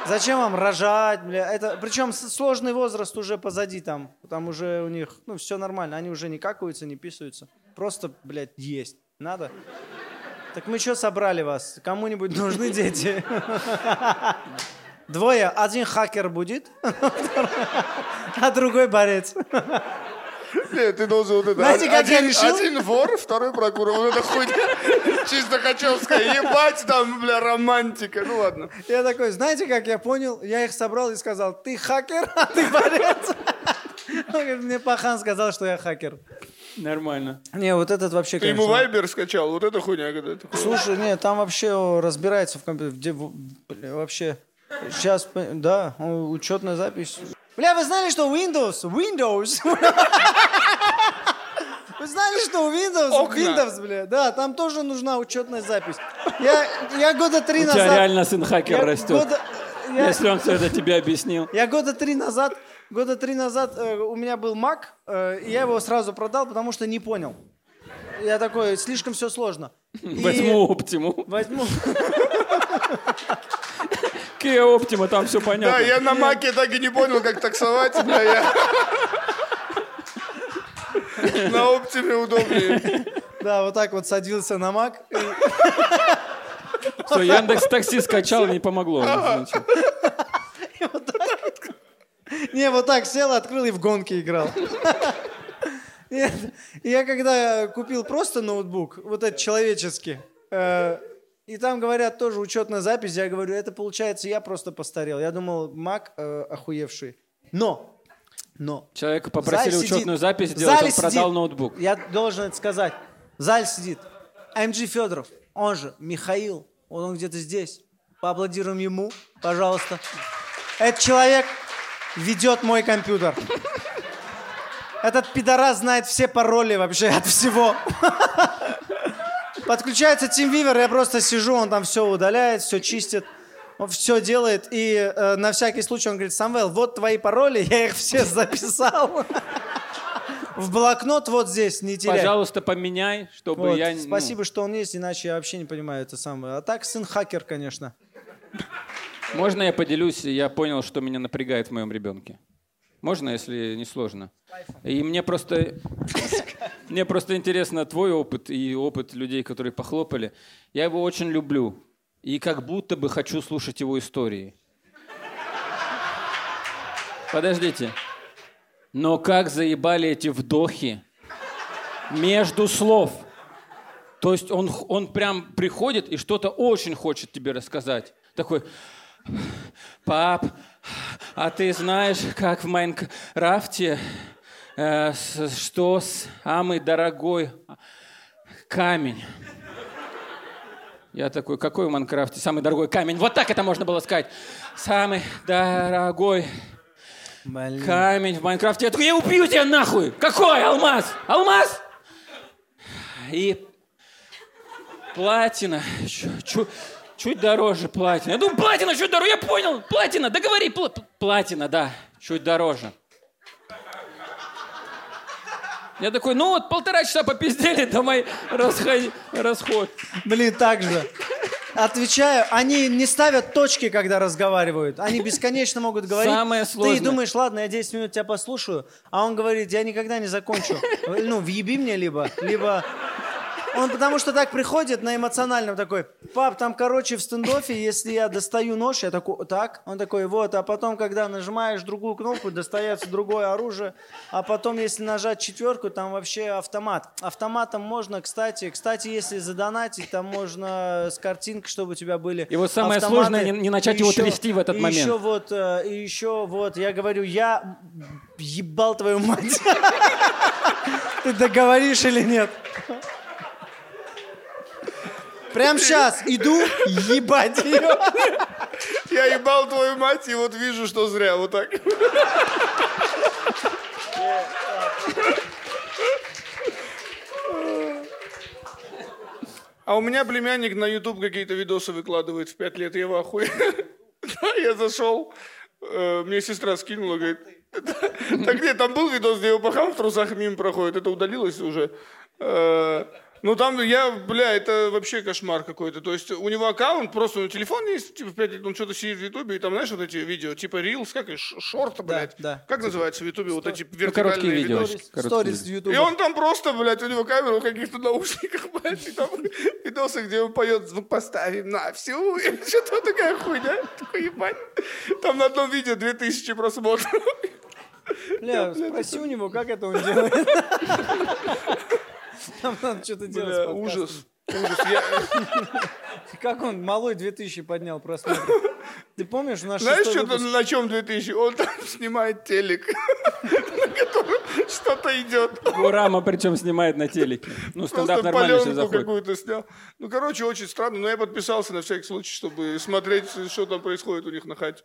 Speaker 2: Зачем вам рожать, бля? Это, причем сложный возраст уже позади там. Там уже у них, ну, все нормально. Они уже не какаются, не писаются. Просто, блядь, есть. Надо? Так мы что собрали вас? Кому-нибудь нужны дети? Двое. Один хакер будет, а другой борец.
Speaker 6: Нет, ты должен вот это.
Speaker 2: Знаете, как я
Speaker 6: один,
Speaker 2: решил?
Speaker 6: Один вор, второй прокурор. Вот эта хуйня чисто хачевская. Ебать там, бля, романтика. Ну ладно.
Speaker 2: Я такой, знаете, как я понял? Я их собрал и сказал, ты хакер, а ты борец. Он говорит, Мне Пахан сказал, что я хакер.
Speaker 1: Нормально.
Speaker 2: Не, вот этот вообще,
Speaker 6: Ты ему
Speaker 2: конечно...
Speaker 6: вайбер скачал, вот эта хуйня. Когда такой,
Speaker 2: Слушай, не, там вообще разбирается в компьютере. Бля, вообще, сейчас, да, учетная запись. Бля, вы знали, что Windows, Windows... Вы знали, что у Windows,
Speaker 6: Окна.
Speaker 2: Windows, бля, да, там тоже нужна учетная запись. Я, я года три
Speaker 1: У
Speaker 2: назад...
Speaker 1: тебя реально сын хакер
Speaker 2: я
Speaker 1: растет.
Speaker 2: года- я-
Speaker 1: Если он все это тебе объяснил.
Speaker 2: Я года три назад, года три назад э, у меня был Mac, э, и я его сразу продал, потому что не понял. Я такой, слишком все сложно. И
Speaker 1: Возьму Оптиму.
Speaker 2: Возьму.
Speaker 1: Kia Optima, там все
Speaker 6: Да,
Speaker 1: понятно.
Speaker 6: я на маке так и не понял, как таксовать. Я... На оптиме удобнее.
Speaker 2: Да, вот так вот садился на Мак.
Speaker 1: Все, Яндекс Такси скачал, не помогло. Ничего.
Speaker 2: Не, вот так сел, открыл и в гонки играл. Нет, Я когда купил просто ноутбук, вот этот человеческий, э, и там говорят тоже учетная запись, я говорю, это получается я просто постарел. Я думал, Мак э, охуевший. Но, но
Speaker 1: Человека попросили
Speaker 2: зале сидит-
Speaker 1: учетную запись сделать, он продал
Speaker 2: сидит-
Speaker 1: ноутбук.
Speaker 2: Я должен это сказать. В зале сидит МГ Федоров, он же Михаил, вот он где-то здесь. Поаплодируем ему, пожалуйста. Этот человек ведет мой компьютер. Этот пидорас знает все пароли вообще от всего. Подключается TeamViewer, я просто сижу, он там все удаляет, все чистит, он все делает. И э, на всякий случай он говорит, Самвел, вот твои пароли, я их все записал. В блокнот вот здесь, не теряй.
Speaker 1: Пожалуйста, поменяй, чтобы
Speaker 2: Вот,
Speaker 1: я... ну,
Speaker 2: Спасибо, что он есть, иначе я вообще не понимаю это самое. А так сын хакер, конечно.
Speaker 1: Можно я поделюсь? Я понял, что меня напрягает в моем ребенке. Можно, если не сложно? И мне просто, мне просто интересно твой опыт и опыт людей, которые похлопали. Я его очень люблю. И как будто бы хочу слушать его истории. Подождите. Но как заебали эти вдохи между слов. То есть он, он прям приходит и что-то очень хочет тебе рассказать. Такой, пап, а ты знаешь, как в Майнкрафте, э, с- что самый дорогой камень? Я такой, какой в Майнкрафте самый дорогой камень? Вот так это можно было сказать. Самый дорогой
Speaker 2: Блин.
Speaker 1: камень в Майнкрафте. Я такой, я убью тебя нахуй! Какой алмаз? Алмаз? И платина. Чу- чу- чуть дороже платина. Я думаю, платина чуть дороже. Я понял. Платина, договори. Пл- платина, да. Чуть дороже. Я такой, ну вот полтора часа попиздели, давай расходи, расход.
Speaker 2: Блин, так же. Отвечаю, они не ставят точки, когда разговаривают. Они бесконечно могут говорить.
Speaker 1: Самое сложное.
Speaker 2: Ты думаешь, ладно, я 10 минут тебя послушаю, а он говорит, я никогда не закончу. Ну, въеби мне либо, либо... Он потому что так приходит на эмоциональном такой, пап, там, короче, в стендофе, если я достаю нож, я такой, так, он такой, вот, а потом, когда нажимаешь другую кнопку, достается другое оружие, а потом, если нажать четверку, там вообще автомат. Автоматом можно, кстати, кстати, если задонатить, там можно с картинкой, чтобы у тебя были
Speaker 1: И вот самое
Speaker 2: автоматы.
Speaker 1: сложное не- не начать
Speaker 2: И
Speaker 1: его
Speaker 2: еще-
Speaker 1: трясти в этот
Speaker 2: и
Speaker 1: момент.
Speaker 2: еще вот, э, и еще вот, я говорю, я ебал твою мать. Ты договоришь или нет? Прям сейчас иду ебать ее.
Speaker 6: Я ебал твою мать, и вот вижу, что зря. Вот так. А у меня племянник на YouTube какие-то видосы выкладывает в пять лет, я в ахуе. Я зашел, э, мне сестра скинула, говорит, так нет, там был видос, где его пахал в трусах мимо проходит, это удалилось уже. Ну там я, бля, это вообще кошмар какой-то. То есть у него аккаунт, просто у него телефон есть, типа, лет, он что-то сидит в Ютубе, и там, знаешь, вот эти видео, типа Reels, как и шорты, блядь.
Speaker 2: да.
Speaker 6: Как называется в Ютубе вот эти
Speaker 1: Ну,
Speaker 6: вертикальные
Speaker 1: короткие видео.
Speaker 2: Сторис в. Ютубе.
Speaker 6: И он там просто, блядь, у него камера в каких-то наушниках, блядь, и там видосы, где он поет «Звук поставим на всю», и что-то такая хуйня, такой ебать. Там на одном видео 2000 просмотров.
Speaker 2: Бля, спроси у него, как это он делает. Там надо что-то делать
Speaker 6: Бля, ужас. Ужас. Я-
Speaker 2: Как он малой 2000 поднял просмотры. Ты помнишь, наш
Speaker 6: Знаешь, что
Speaker 2: выпуск-
Speaker 6: на чем 2000? Он там снимает телек, на котором что-то идет.
Speaker 1: Гурама причем снимает на телеке. Ну, стендап нормально заходит.
Speaker 6: какую-то снял. Ну, короче, очень странно, но я подписался на всякий случай, чтобы смотреть, что там происходит у них на хате.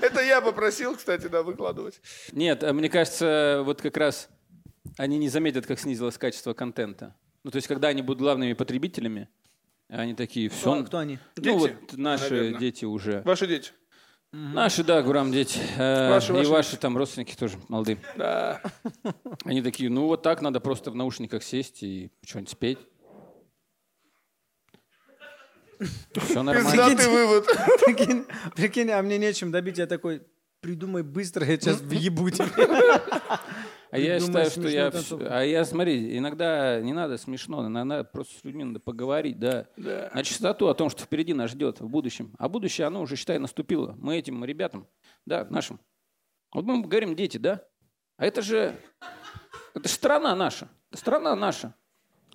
Speaker 6: Это я попросил, кстати, да, выкладывать.
Speaker 1: Нет, а мне кажется, вот как раз они не заметят, как снизилось качество контента. Ну, то есть, когда они будут главными потребителями, они такие, все...
Speaker 2: Кто- кто они?
Speaker 1: Ну,
Speaker 6: Дети,
Speaker 1: вот наши
Speaker 6: наверное.
Speaker 1: дети уже.
Speaker 6: Ваши дети.
Speaker 1: Наши, да, Гурам, дети. Э,
Speaker 6: Ваши,
Speaker 1: и
Speaker 6: ваши
Speaker 1: ваши там родственники тоже молодые.
Speaker 6: Да.
Speaker 1: Они такие, ну, вот так надо просто в наушниках сесть и что-нибудь спеть. Все нормально.
Speaker 6: Пиздатый вывод.
Speaker 2: Прикинь, прикинь, а мне нечем добить. Я такой, придумай быстро, я сейчас въебу тебе.
Speaker 1: А я считаю, что я... А я, смотри, иногда не надо смешно, иногда просто с людьми надо поговорить, да. На чистоту о том, что впереди нас ждет в будущем. А будущее, оно уже, считай, наступило. Мы этим ребятам, да, нашим. Вот мы говорим, дети, да? А это же... Это же страна наша. Страна наша.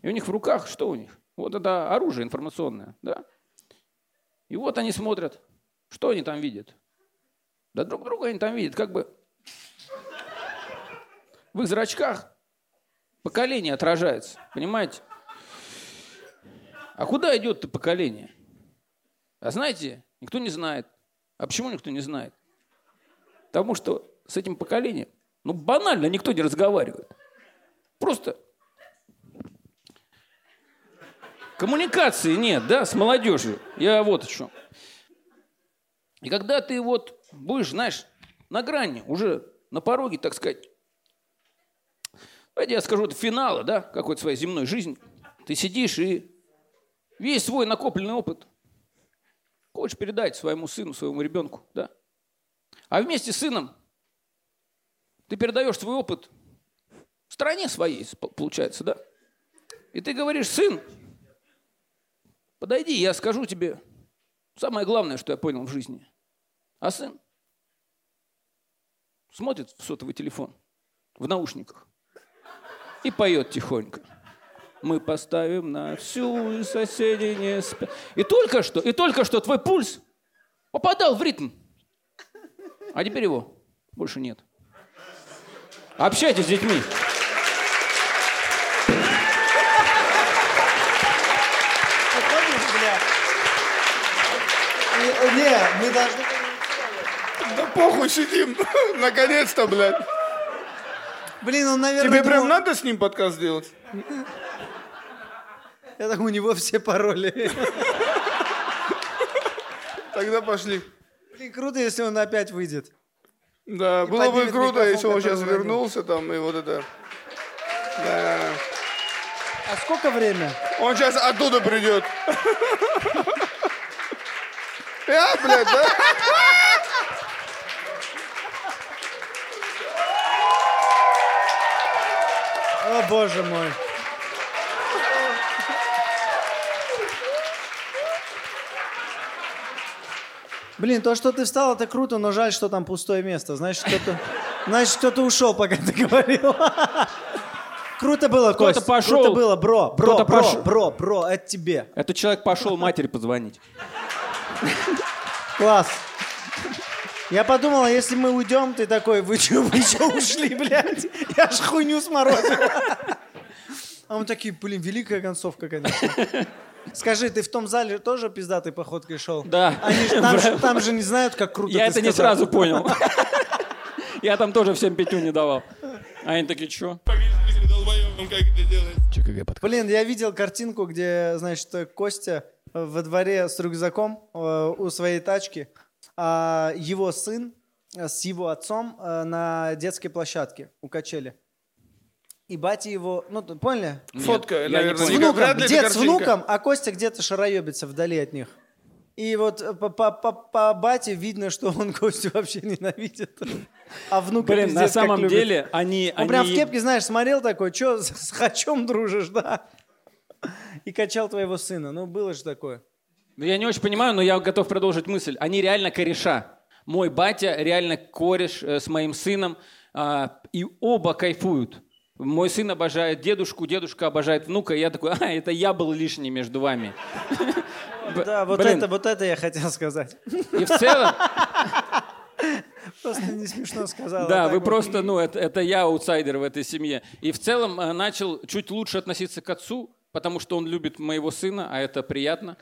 Speaker 1: И у них в руках, что у них? Вот это оружие информационное, да? И вот они смотрят. Что они там видят? Да друг друга они там видят, как бы в их зрачках поколение отражается, понимаете? А куда идет это поколение? А знаете, никто не знает. А почему никто не знает? Потому что с этим поколением, ну банально, никто не разговаривает. Просто коммуникации нет, да, с молодежью. Я вот о чем. И когда ты вот будешь, знаешь, на грани, уже на пороге, так сказать, давайте я скажу, это финала, да, какой-то своей земной жизни, ты сидишь и весь свой накопленный опыт хочешь передать своему сыну, своему ребенку, да. А вместе с сыном ты передаешь свой опыт стране своей, получается, да. И ты говоришь, сын, подойди, я скажу тебе самое главное, что я понял в жизни. А сын смотрит в сотовый телефон, в наушниках, и поет тихонько. Мы поставим на всю, и соседи не спят. И только что, и только что твой пульс попадал в ритм. А теперь его больше нет. Общайтесь с детьми.
Speaker 2: Не, мы должны...
Speaker 6: Да похуй сидим. Наконец-то, блядь.
Speaker 2: Блин, он, наверное...
Speaker 6: Тебе прям
Speaker 2: думал-
Speaker 6: надо с ним подкаст делать?
Speaker 2: Я так, у него все пароли.
Speaker 6: Тогда пошли.
Speaker 2: Блин, круто, если он опять выйдет.
Speaker 6: Да,
Speaker 2: И
Speaker 6: было бы круто, если он сейчас
Speaker 2: уронил.
Speaker 6: вернулся там и вот это. Да.
Speaker 2: А сколько время?
Speaker 6: Он сейчас оттуда придет. Я, блядь, да?
Speaker 2: О, боже мой. Блин, то, что ты встал, это круто, но жаль, что там пустое место. Значит, кто-то, значит, кто-то ушел, пока ты говорил. Круто было,
Speaker 1: Кто-то
Speaker 2: Кость.
Speaker 1: пошел.
Speaker 2: Круто было, бро, бро,
Speaker 1: Кто-то
Speaker 2: бро,
Speaker 1: пошел.
Speaker 2: бро, бро, это тебе.
Speaker 1: Этот человек пошел матери позвонить.
Speaker 2: Класс. Я подумала, если мы уйдем, ты такой, вы что, вы что ушли, блядь? Я ж хуйню сморозил. А мы такие, блин, великая концовка, конечно. Скажи, ты в том зале тоже пиздатой походкой шел?
Speaker 1: Да.
Speaker 2: Они ж- там, же, там же не знают, как круто
Speaker 1: Я
Speaker 2: ты
Speaker 1: это не
Speaker 2: сказал.
Speaker 1: сразу понял. Я там тоже всем пятю не давал. А они такие, что?
Speaker 2: Блин, я видел картинку, где, значит, Костя во дворе с рюкзаком э, у своей тачки, а его сын э, с его отцом э, на детской площадке у качели. И батя его, ну, поняли?
Speaker 6: Фотка,
Speaker 1: я не
Speaker 6: наверное.
Speaker 2: С внуком, дед с внуком, а Костя где-то шароебится вдали от них. И вот э, по, по, по, по бате видно, что он Костю вообще ненавидит. А внука
Speaker 1: Блин,
Speaker 2: пиздец
Speaker 1: на
Speaker 2: как
Speaker 1: самом
Speaker 2: любит.
Speaker 1: деле они...
Speaker 2: Он прям в
Speaker 1: они-
Speaker 2: кепке, знаешь, смотрел такой, что с хачом дружишь, да? И качал твоего сына. Ну, было же такое.
Speaker 1: Ну, Я не очень понимаю, но я готов продолжить мысль. Они реально кореша. Мой батя реально кореш э, с моим сыном, а, и оба кайфуют. Мой сын обожает дедушку, дедушка обожает внука, и я такой, а, это я был лишний между вами. Б-
Speaker 2: Да, вот это, вот это я хотел сказать.
Speaker 1: И в целом,
Speaker 2: Просто не смешно сказал.
Speaker 1: да, вы просто, ну, это, это я аутсайдер в этой семье. И в целом э, начал чуть лучше относиться к отцу, потому что он любит моего сына, а это приятно.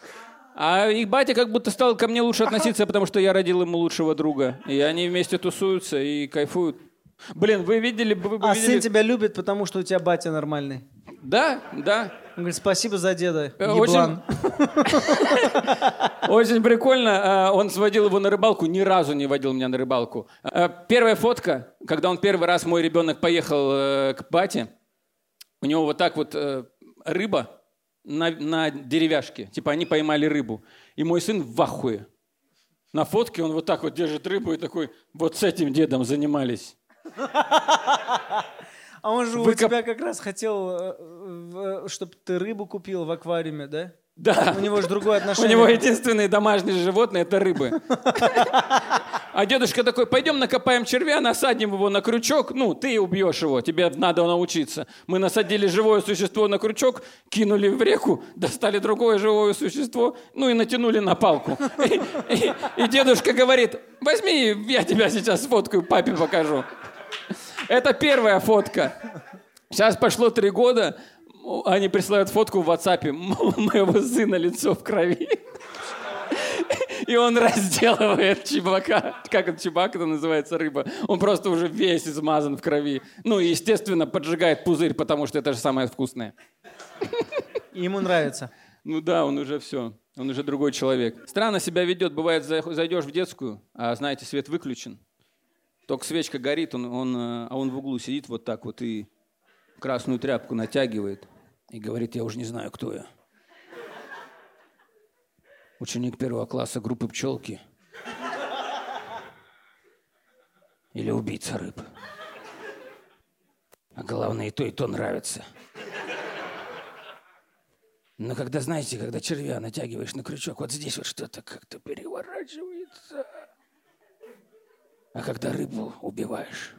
Speaker 1: А их батя как будто стал ко мне лучше относиться, потому что я родил ему лучшего друга. И они вместе тусуются и кайфуют. Блин, вы видели... Вы, вы
Speaker 2: А
Speaker 1: видели-
Speaker 2: сын тебя любит, потому что у тебя батя нормальный.
Speaker 1: Да, да.
Speaker 2: Он говорит, спасибо за деда,
Speaker 1: Э,
Speaker 2: еблан.
Speaker 1: Очень прикольно. э, Он сводил его на рыбалку, ни разу не водил меня на рыбалку. Э, Первая фотка, когда он первый раз, мой ребенок, поехал к бате, у него вот так вот рыба на, на деревяшке. Типа они поймали рыбу. И мой сын в ахуе. На фотке он вот так вот держит рыбу и такой, вот с этим дедом занимались.
Speaker 2: А он же у тебя как раз хотел, чтобы ты рыбу купил в аквариуме, да?
Speaker 1: Да.
Speaker 2: У него же другое
Speaker 1: У
Speaker 2: отношение.
Speaker 1: него единственные домашние животные — это рыбы. А дедушка такой, пойдем накопаем червя, насадим его на крючок. Ну, ты убьешь его, тебе надо научиться. Мы насадили живое существо на крючок, кинули в реку, достали другое живое существо, ну и натянули на палку. И, и- и дедушка говорит, возьми, я тебя сейчас сфоткаю, папе покажу. Это первая фотка. Сейчас пошло три года, они присылают фотку в WhatsApp моего сына лицо в крови. И он разделывает чебака. Как это чебак, это называется рыба. Он просто уже весь измазан в крови. Ну и, естественно, поджигает пузырь, потому что это же самое вкусное.
Speaker 2: И ему нравится.
Speaker 1: Ну да, он уже все. Он уже другой человек. Странно себя ведет. Бывает, за- зайдешь в детскую, а знаете, свет выключен. Только свечка горит, он, он, а он в углу сидит вот так вот и красную тряпку натягивает. И говорит, я уже не знаю, кто я. Ученик первого класса группы «Пчелки». Или убийца рыб. А главное, и то, и то нравится. Но когда, знаете, когда червя натягиваешь на крючок, вот здесь вот что-то как-то переворачивается. А когда рыбу убиваешь,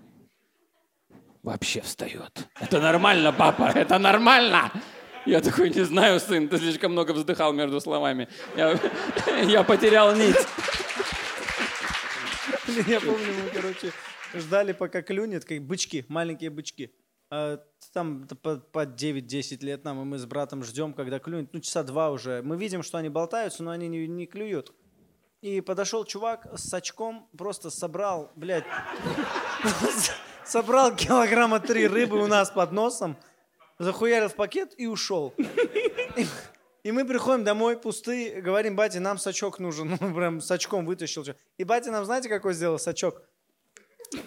Speaker 1: вообще встает. Это нормально, папа, это нормально. Я такой, не знаю, сын, ты слишком много вздыхал между словами. Я, я потерял нить.
Speaker 2: Я помню, мы, короче, ждали, пока клюнет, как бычки, маленькие бычки. А, Там по, по 9-10 лет нам, и мы с братом ждем, когда клюнет. Ну, часа два уже. Мы видим, что они болтаются, но они не, не клюют. И подошел чувак с очком, просто собрал, блядь, собрал килограмма три рыбы у нас под носом, захуярил в пакет и ушел. И, мы приходим домой пустые, говорим, батя, нам сачок нужен. Ну, прям с очком вытащил. И батя нам, знаете, какой сделал сачок?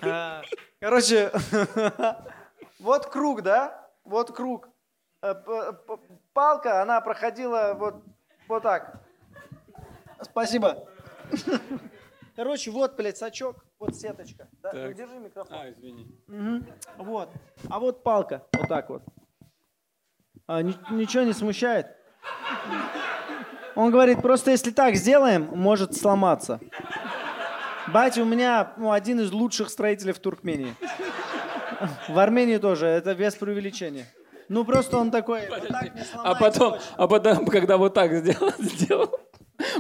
Speaker 2: А, Короче, вот круг, да? Вот круг. Э, Палка, она проходила вот, вот так. Спасибо. Короче, вот, блядь, сачок, вот сеточка. Да? Ну, держи микрофон.
Speaker 1: А, извини.
Speaker 2: Мгм. Вот. А вот палка. Вот так вот. А, ни- ничего не смущает? Он говорит, просто если так сделаем, может сломаться. Батя у меня ну, один из лучших строителей в Туркмении. В Армении тоже, это без преувеличения. Ну просто он такой, вот так не
Speaker 1: А потом,
Speaker 2: точно.
Speaker 1: а потом, когда вот так сделал, сделал,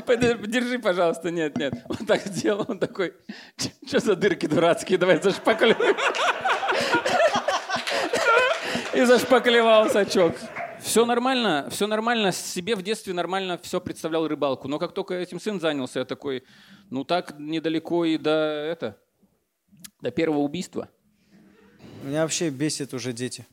Speaker 1: Подожди, держи, пожалуйста, нет, нет. Он так сделал, он такой, что за дырки дурацкие, давай зашпаклюем. И зашпаклевал сачок. Все нормально, все нормально. Себе в детстве нормально все представлял рыбалку. Но как только этим сын занялся, я такой, ну так недалеко и до это, до первого убийства.
Speaker 2: Меня вообще бесит уже дети.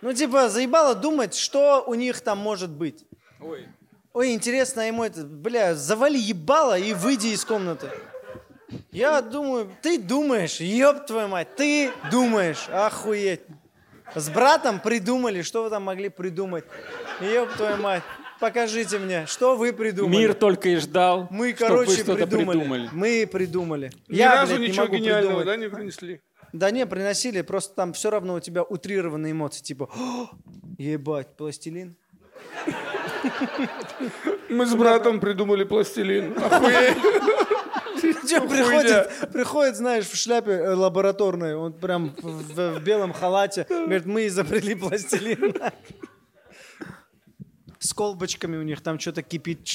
Speaker 2: Ну, типа, заебало думать, что у них там может быть.
Speaker 1: Ой.
Speaker 2: Ой, интересно ему это, бля, завали ебало и выйди из комнаты. Я думаю, ты думаешь, ёб твою мать, ты думаешь, охуеть. С братом придумали, что вы там могли придумать? Ёб твою мать, покажите мне, что вы придумали.
Speaker 1: Мир только и ждал,
Speaker 2: Мы, короче,
Speaker 1: что-то
Speaker 2: придумали.
Speaker 1: придумали.
Speaker 2: Мы придумали.
Speaker 6: Ни
Speaker 2: Я,
Speaker 6: разу
Speaker 2: блядь, не
Speaker 6: ничего
Speaker 2: могу
Speaker 6: гениального,
Speaker 2: придумать.
Speaker 6: да, не принесли?
Speaker 2: Да не, приносили, просто там все равно у тебя утрированные эмоции, типа, «О, ебать, пластилин.
Speaker 6: Мы с братом придумали пластилин.
Speaker 2: Приходит, приходит, знаешь, в шляпе э, лабораторной, он прям в, в белом халате, говорит, мы изобрели пластилин. С колбочками у них там что-то кипит.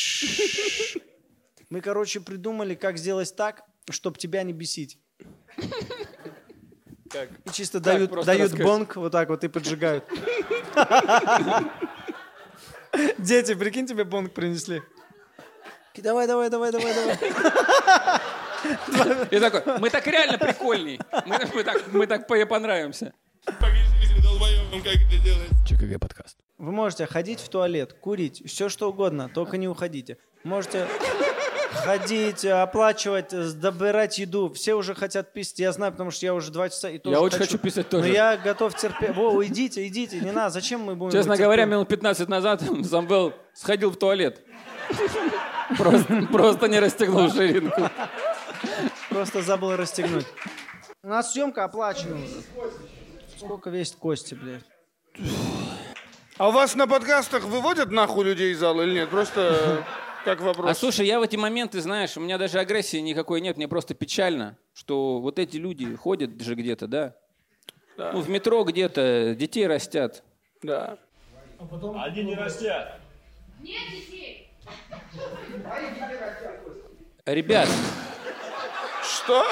Speaker 2: Мы, короче, придумали, как сделать так, чтобы тебя не бесить. И чисто
Speaker 1: Как?
Speaker 2: дают, дают
Speaker 1: расскажи.
Speaker 2: бонг вот так вот и поджигают. Дети, прикинь, тебе бонг принесли. Давай, давай, давай, давай, давай.
Speaker 1: И такой, мы так реально прикольней. Мы, мы так, мы так по- понравимся. ЧКГ подкаст.
Speaker 2: Вы можете ходить в туалет, курить, все что угодно, только не уходите. Можете ходить, оплачивать, добирать еду. Все уже хотят писать, я знаю, потому что я уже два часа и тоже
Speaker 1: Я очень хочу писать тоже.
Speaker 2: Но я готов терпеть. Во, идите, идите, не надо, зачем мы будем...
Speaker 1: Честно говоря, минут 15 назад Самвел сходил в туалет. Просто, просто не расстегнул ширинку.
Speaker 2: Просто забыл расстегнуть. У нас съемка оплачена уже. Сколько весит Кости, блядь?
Speaker 6: А у вас на подкастах выводят нахуй людей из зала или нет? Просто э, как вопрос.
Speaker 1: А слушай, я в эти моменты, знаешь, у меня даже агрессии никакой нет, мне просто печально, что вот эти люди ходят же где-то, да? Ну, в метро где-то, детей растят.
Speaker 6: Да.
Speaker 7: Они не растят.
Speaker 1: Ребят,
Speaker 6: Что?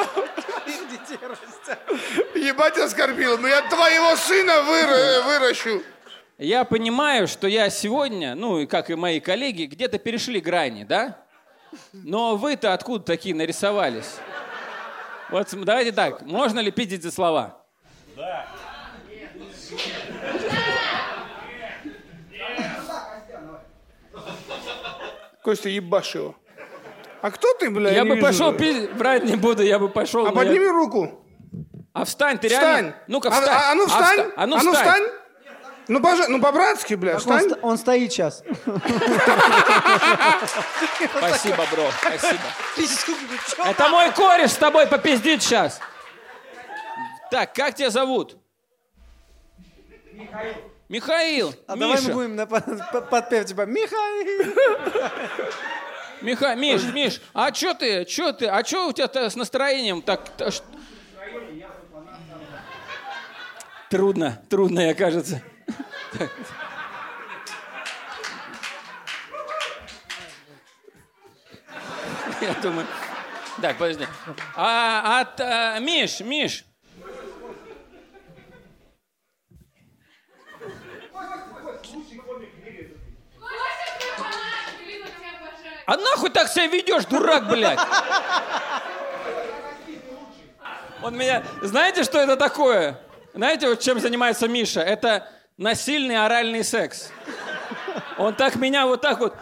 Speaker 6: Ебать оскорбил. Ну я твоего сына выра- выращу.
Speaker 1: Я понимаю, что я сегодня, ну, и как и мои коллеги, где-то перешли грани, да? Но вы-то откуда такие нарисовались? Вот давайте так, можно ли пиздить за слова?
Speaker 6: Костя, ебашь его. А кто ты, бля?
Speaker 1: Я
Speaker 6: не
Speaker 1: бы
Speaker 6: вижу.
Speaker 1: пошел пиздить, брать не буду, я бы пошел.
Speaker 6: А
Speaker 1: но я-
Speaker 6: подними руку.
Speaker 1: А встань, ты
Speaker 6: Встань.
Speaker 1: реально? Ну-ка
Speaker 6: А-
Speaker 1: встань.
Speaker 6: А, а ну встань.
Speaker 1: вста- А ну встань.
Speaker 6: Ну, пожа- ну по-братски, бля,
Speaker 2: Он,
Speaker 6: встань.
Speaker 2: ст- он стоит сейчас.
Speaker 1: Спасибо, бро, спасибо. Это мой кореш с тобой попиздит сейчас. Так, как тебя зовут? Михаил. Михаил.
Speaker 2: А давай
Speaker 1: Миша.
Speaker 2: мы будем на под- под- подпев типа Михаил.
Speaker 1: Миха, Миш, Миш, а чё ты, чё ты, а чё у тебя с настроением так? та ш- Трудно, трудно, я кажется. Я думаю. Так, подожди. А, от, а, Миш, Миш. А нахуй так себя ведешь, дурак, блядь? Он меня... Знаете, что это такое? Знаете, вот чем занимается Миша? Это насильный оральный секс. Он так меня вот так вот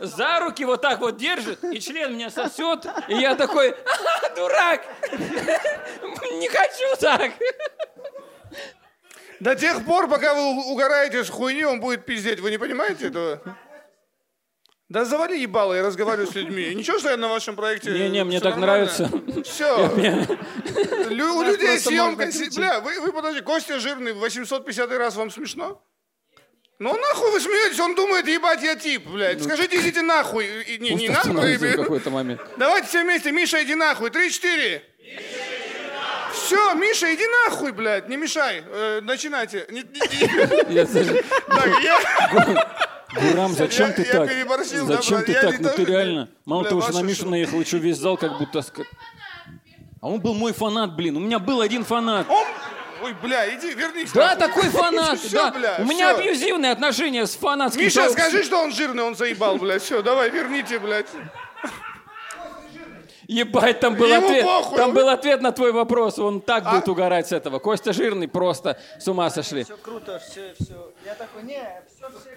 Speaker 1: за руки вот так вот держит, и член меня сосет, и я такой, «А, дурак, не хочу так.
Speaker 6: До тех пор, пока вы угораете с хуйни, он будет пиздеть. Вы не понимаете этого? Да завали ебало, я разговариваю с людьми. Ничего, что я на вашем проекте...
Speaker 1: Не-не, мне так
Speaker 6: нормально?
Speaker 1: нравится.
Speaker 6: Все. Лю- У людей съемка... Бля, вы, вы подожди, Костя жирный, в 850 раз вам смешно? Ну нахуй вы смеетесь, он думает, ебать, я тип, блядь. Скажите, идите нахуй. И- Не, не нахуй.
Speaker 1: в какой-то момент.
Speaker 6: Давайте все вместе, Миша, иди нахуй. Три-четыре. Все, Миша, иди нахуй, блядь, не мешай. Э, начинайте. Не- не- не-
Speaker 1: Я даже-
Speaker 6: Так, я...
Speaker 1: Гурам, зачем
Speaker 6: Я-
Speaker 1: ты
Speaker 6: я
Speaker 1: так?
Speaker 6: переборщил,
Speaker 1: Зачем
Speaker 6: да,
Speaker 1: ты
Speaker 6: я
Speaker 1: так? Ну ты реально. Мало
Speaker 6: Бля,
Speaker 1: того, что на Мишу наехал, еще весь зал как будто... А он был мой фанат, блин. У меня был один фанат.
Speaker 6: Он... Ой, бля, иди, вернись.
Speaker 1: Да,
Speaker 6: нахуй.
Speaker 1: такой фанат,
Speaker 6: Всё,
Speaker 1: да.
Speaker 6: бля,
Speaker 1: У меня
Speaker 6: всё.
Speaker 1: абьюзивные отношения с фанатским
Speaker 6: Миша,
Speaker 1: сообществом.
Speaker 6: скажи, что он жирный, он заебал, блядь. Все, давай, верните, блядь.
Speaker 1: Ебать, там был
Speaker 6: Ему
Speaker 1: ответ.
Speaker 6: похуй.
Speaker 1: Там был ответ на твой вопрос. Он так
Speaker 6: А?
Speaker 1: будет угорать с этого. Костя жирный, просто с ума сошли.
Speaker 2: Все круто, все, все. Я такой, не, все, все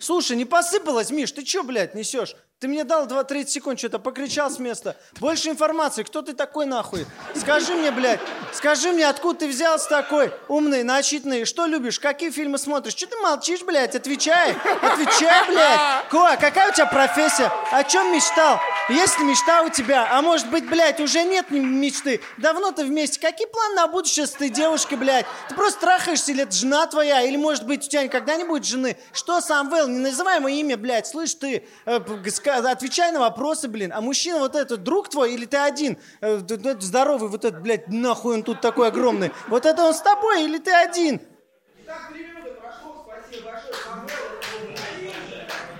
Speaker 2: Слушай, не посыпалось, Миш, ты чё, блядь, несешь? Ты мне дал 2-30 секунд, что-то покричал с места. Больше информации, кто ты такой нахуй? Скажи мне, блядь, скажи мне, откуда ты взялся такой умный, начитанный, что любишь, какие фильмы смотришь? Что ты молчишь, блядь, отвечай, отвечай, блядь. Ко, какая у тебя профессия? О чем мечтал? Есть ли мечта у тебя? А может быть, блядь, уже нет мечты? Давно ты вместе. Какие планы на будущее с этой девушкой, блядь? Ты просто трахаешься, или это жена твоя? Или, может быть, у тебя никогда не будет жены? Что, Самвел, не называй мое имя, блядь, слышь ты? Э, Отвечай на вопросы, блин. А мужчина вот этот, друг твой или ты один? Э, Здоровый вот этот, блядь, нахуй он тут такой огромный. Вот это он с тобой или ты один?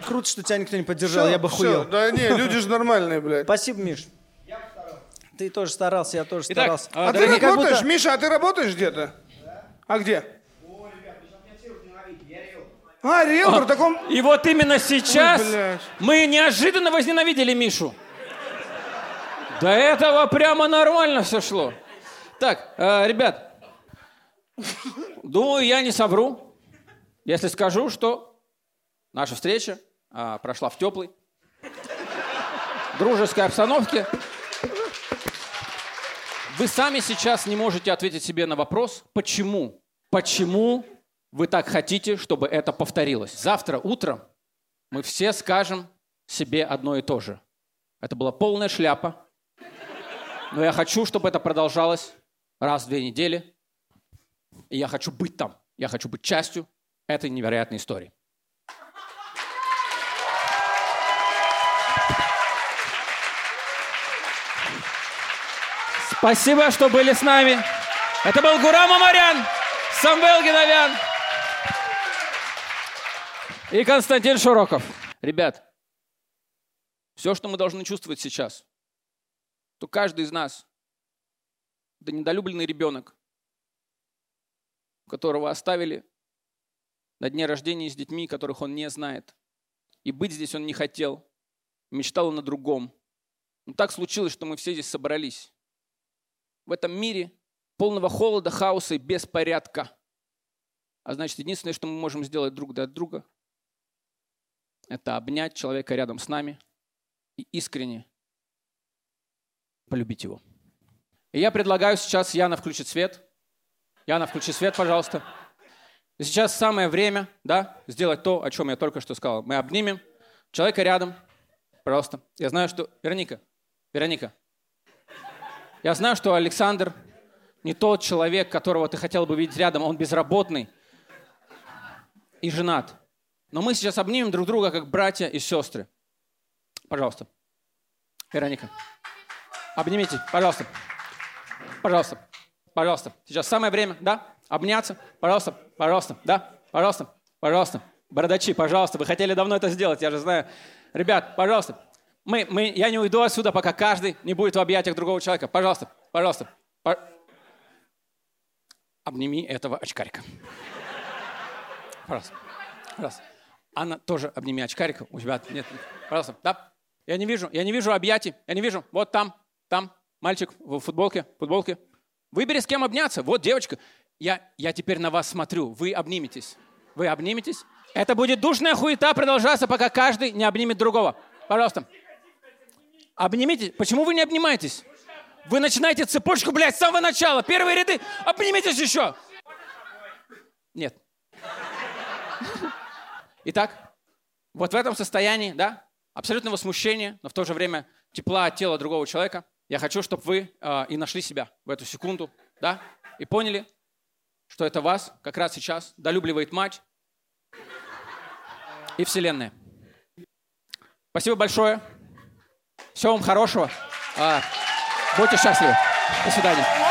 Speaker 2: Круто, что тебя никто не поддержал, я бы хуел.
Speaker 6: Да не, люди же нормальные, блядь.
Speaker 2: Спасибо, Миш. Ты тоже старался, я тоже
Speaker 1: Итак,
Speaker 2: старался.
Speaker 1: а,
Speaker 6: А ты работаешь,
Speaker 2: будто-
Speaker 6: Миша, а ты работаешь где-то? А где? А, риэлтор, так он...
Speaker 1: И вот именно сейчас
Speaker 6: Ой, блядь.
Speaker 1: мы неожиданно возненавидели Мишу. До этого прямо нормально все шло. Так, э, ребят, думаю, я не совру, если скажу, что наша встреча а, прошла в теплой, дружеской обстановке. Вы сами сейчас не можете ответить себе на вопрос, почему, почему вы так хотите, чтобы это повторилось. Завтра утром мы все скажем себе одно и то же. Это была полная шляпа. Но я хочу, чтобы это продолжалось раз в две недели. И я хочу быть там. Я хочу быть частью этой невероятной истории. Спасибо, что были с нами. Это был Гурам Амарян, Самвел Геновян и Константин Широков. Ребят, все, что мы должны чувствовать сейчас, то каждый из нас, да недолюбленный ребенок, которого оставили на дне рождения с детьми, которых он не знает. И быть здесь он не хотел. Мечтал он о другом. Но так случилось, что мы все здесь собрались. В этом мире полного холода, хаоса и беспорядка. А значит, единственное, что мы можем сделать друг для друга, это обнять человека рядом с нами и искренне полюбить его. И я предлагаю сейчас Яна включить свет. Яна, включи свет, пожалуйста. Сейчас самое время, да, сделать то, о чем я только что сказал. Мы обнимем человека рядом, пожалуйста. Я знаю, что... Вероника, Вероника, я знаю, что Александр не тот человек, которого ты хотел бы видеть рядом. Он безработный и женат. Но мы сейчас обнимем друг друга, как братья и сестры. Пожалуйста. Вероника. Обнимите, пожалуйста. Пожалуйста. Пожалуйста. Сейчас самое время, да? Обняться. Пожалуйста, пожалуйста, да? Пожалуйста, пожалуйста. Бородачи, пожалуйста. Вы хотели давно это сделать, я же знаю. Ребят, пожалуйста. Мы, мы, я не уйду отсюда, пока каждый не будет в объятиях другого человека. Пожалуйста, пожалуйста. По... Обними этого очкарика. Пожалуйста. Пожалуйста. Анна, тоже обними очкарика. У тебя нет. Пожалуйста. Да? Я не вижу, я не вижу объятий. Я не вижу. Вот там, там, мальчик в футболке, футболке. Выбери, с кем обняться. Вот девочка. Я, я теперь на вас смотрю. Вы обниметесь. Вы обниметесь. Это будет душная хуета продолжаться, пока каждый не обнимет другого. Пожалуйста. Обнимите. Почему вы не обнимаетесь? Вы начинаете цепочку, блядь, с самого начала. Первые ряды. Обнимитесь еще. Нет. Итак, вот в этом состоянии, да, абсолютного смущения, но в то же время тепла от тела другого человека, я хочу, чтобы вы э, и нашли себя в эту секунду, да, и поняли, что это вас как раз сейчас долюбливает мать и Вселенная. Спасибо большое. Всего вам хорошего. А, будьте счастливы. До свидания.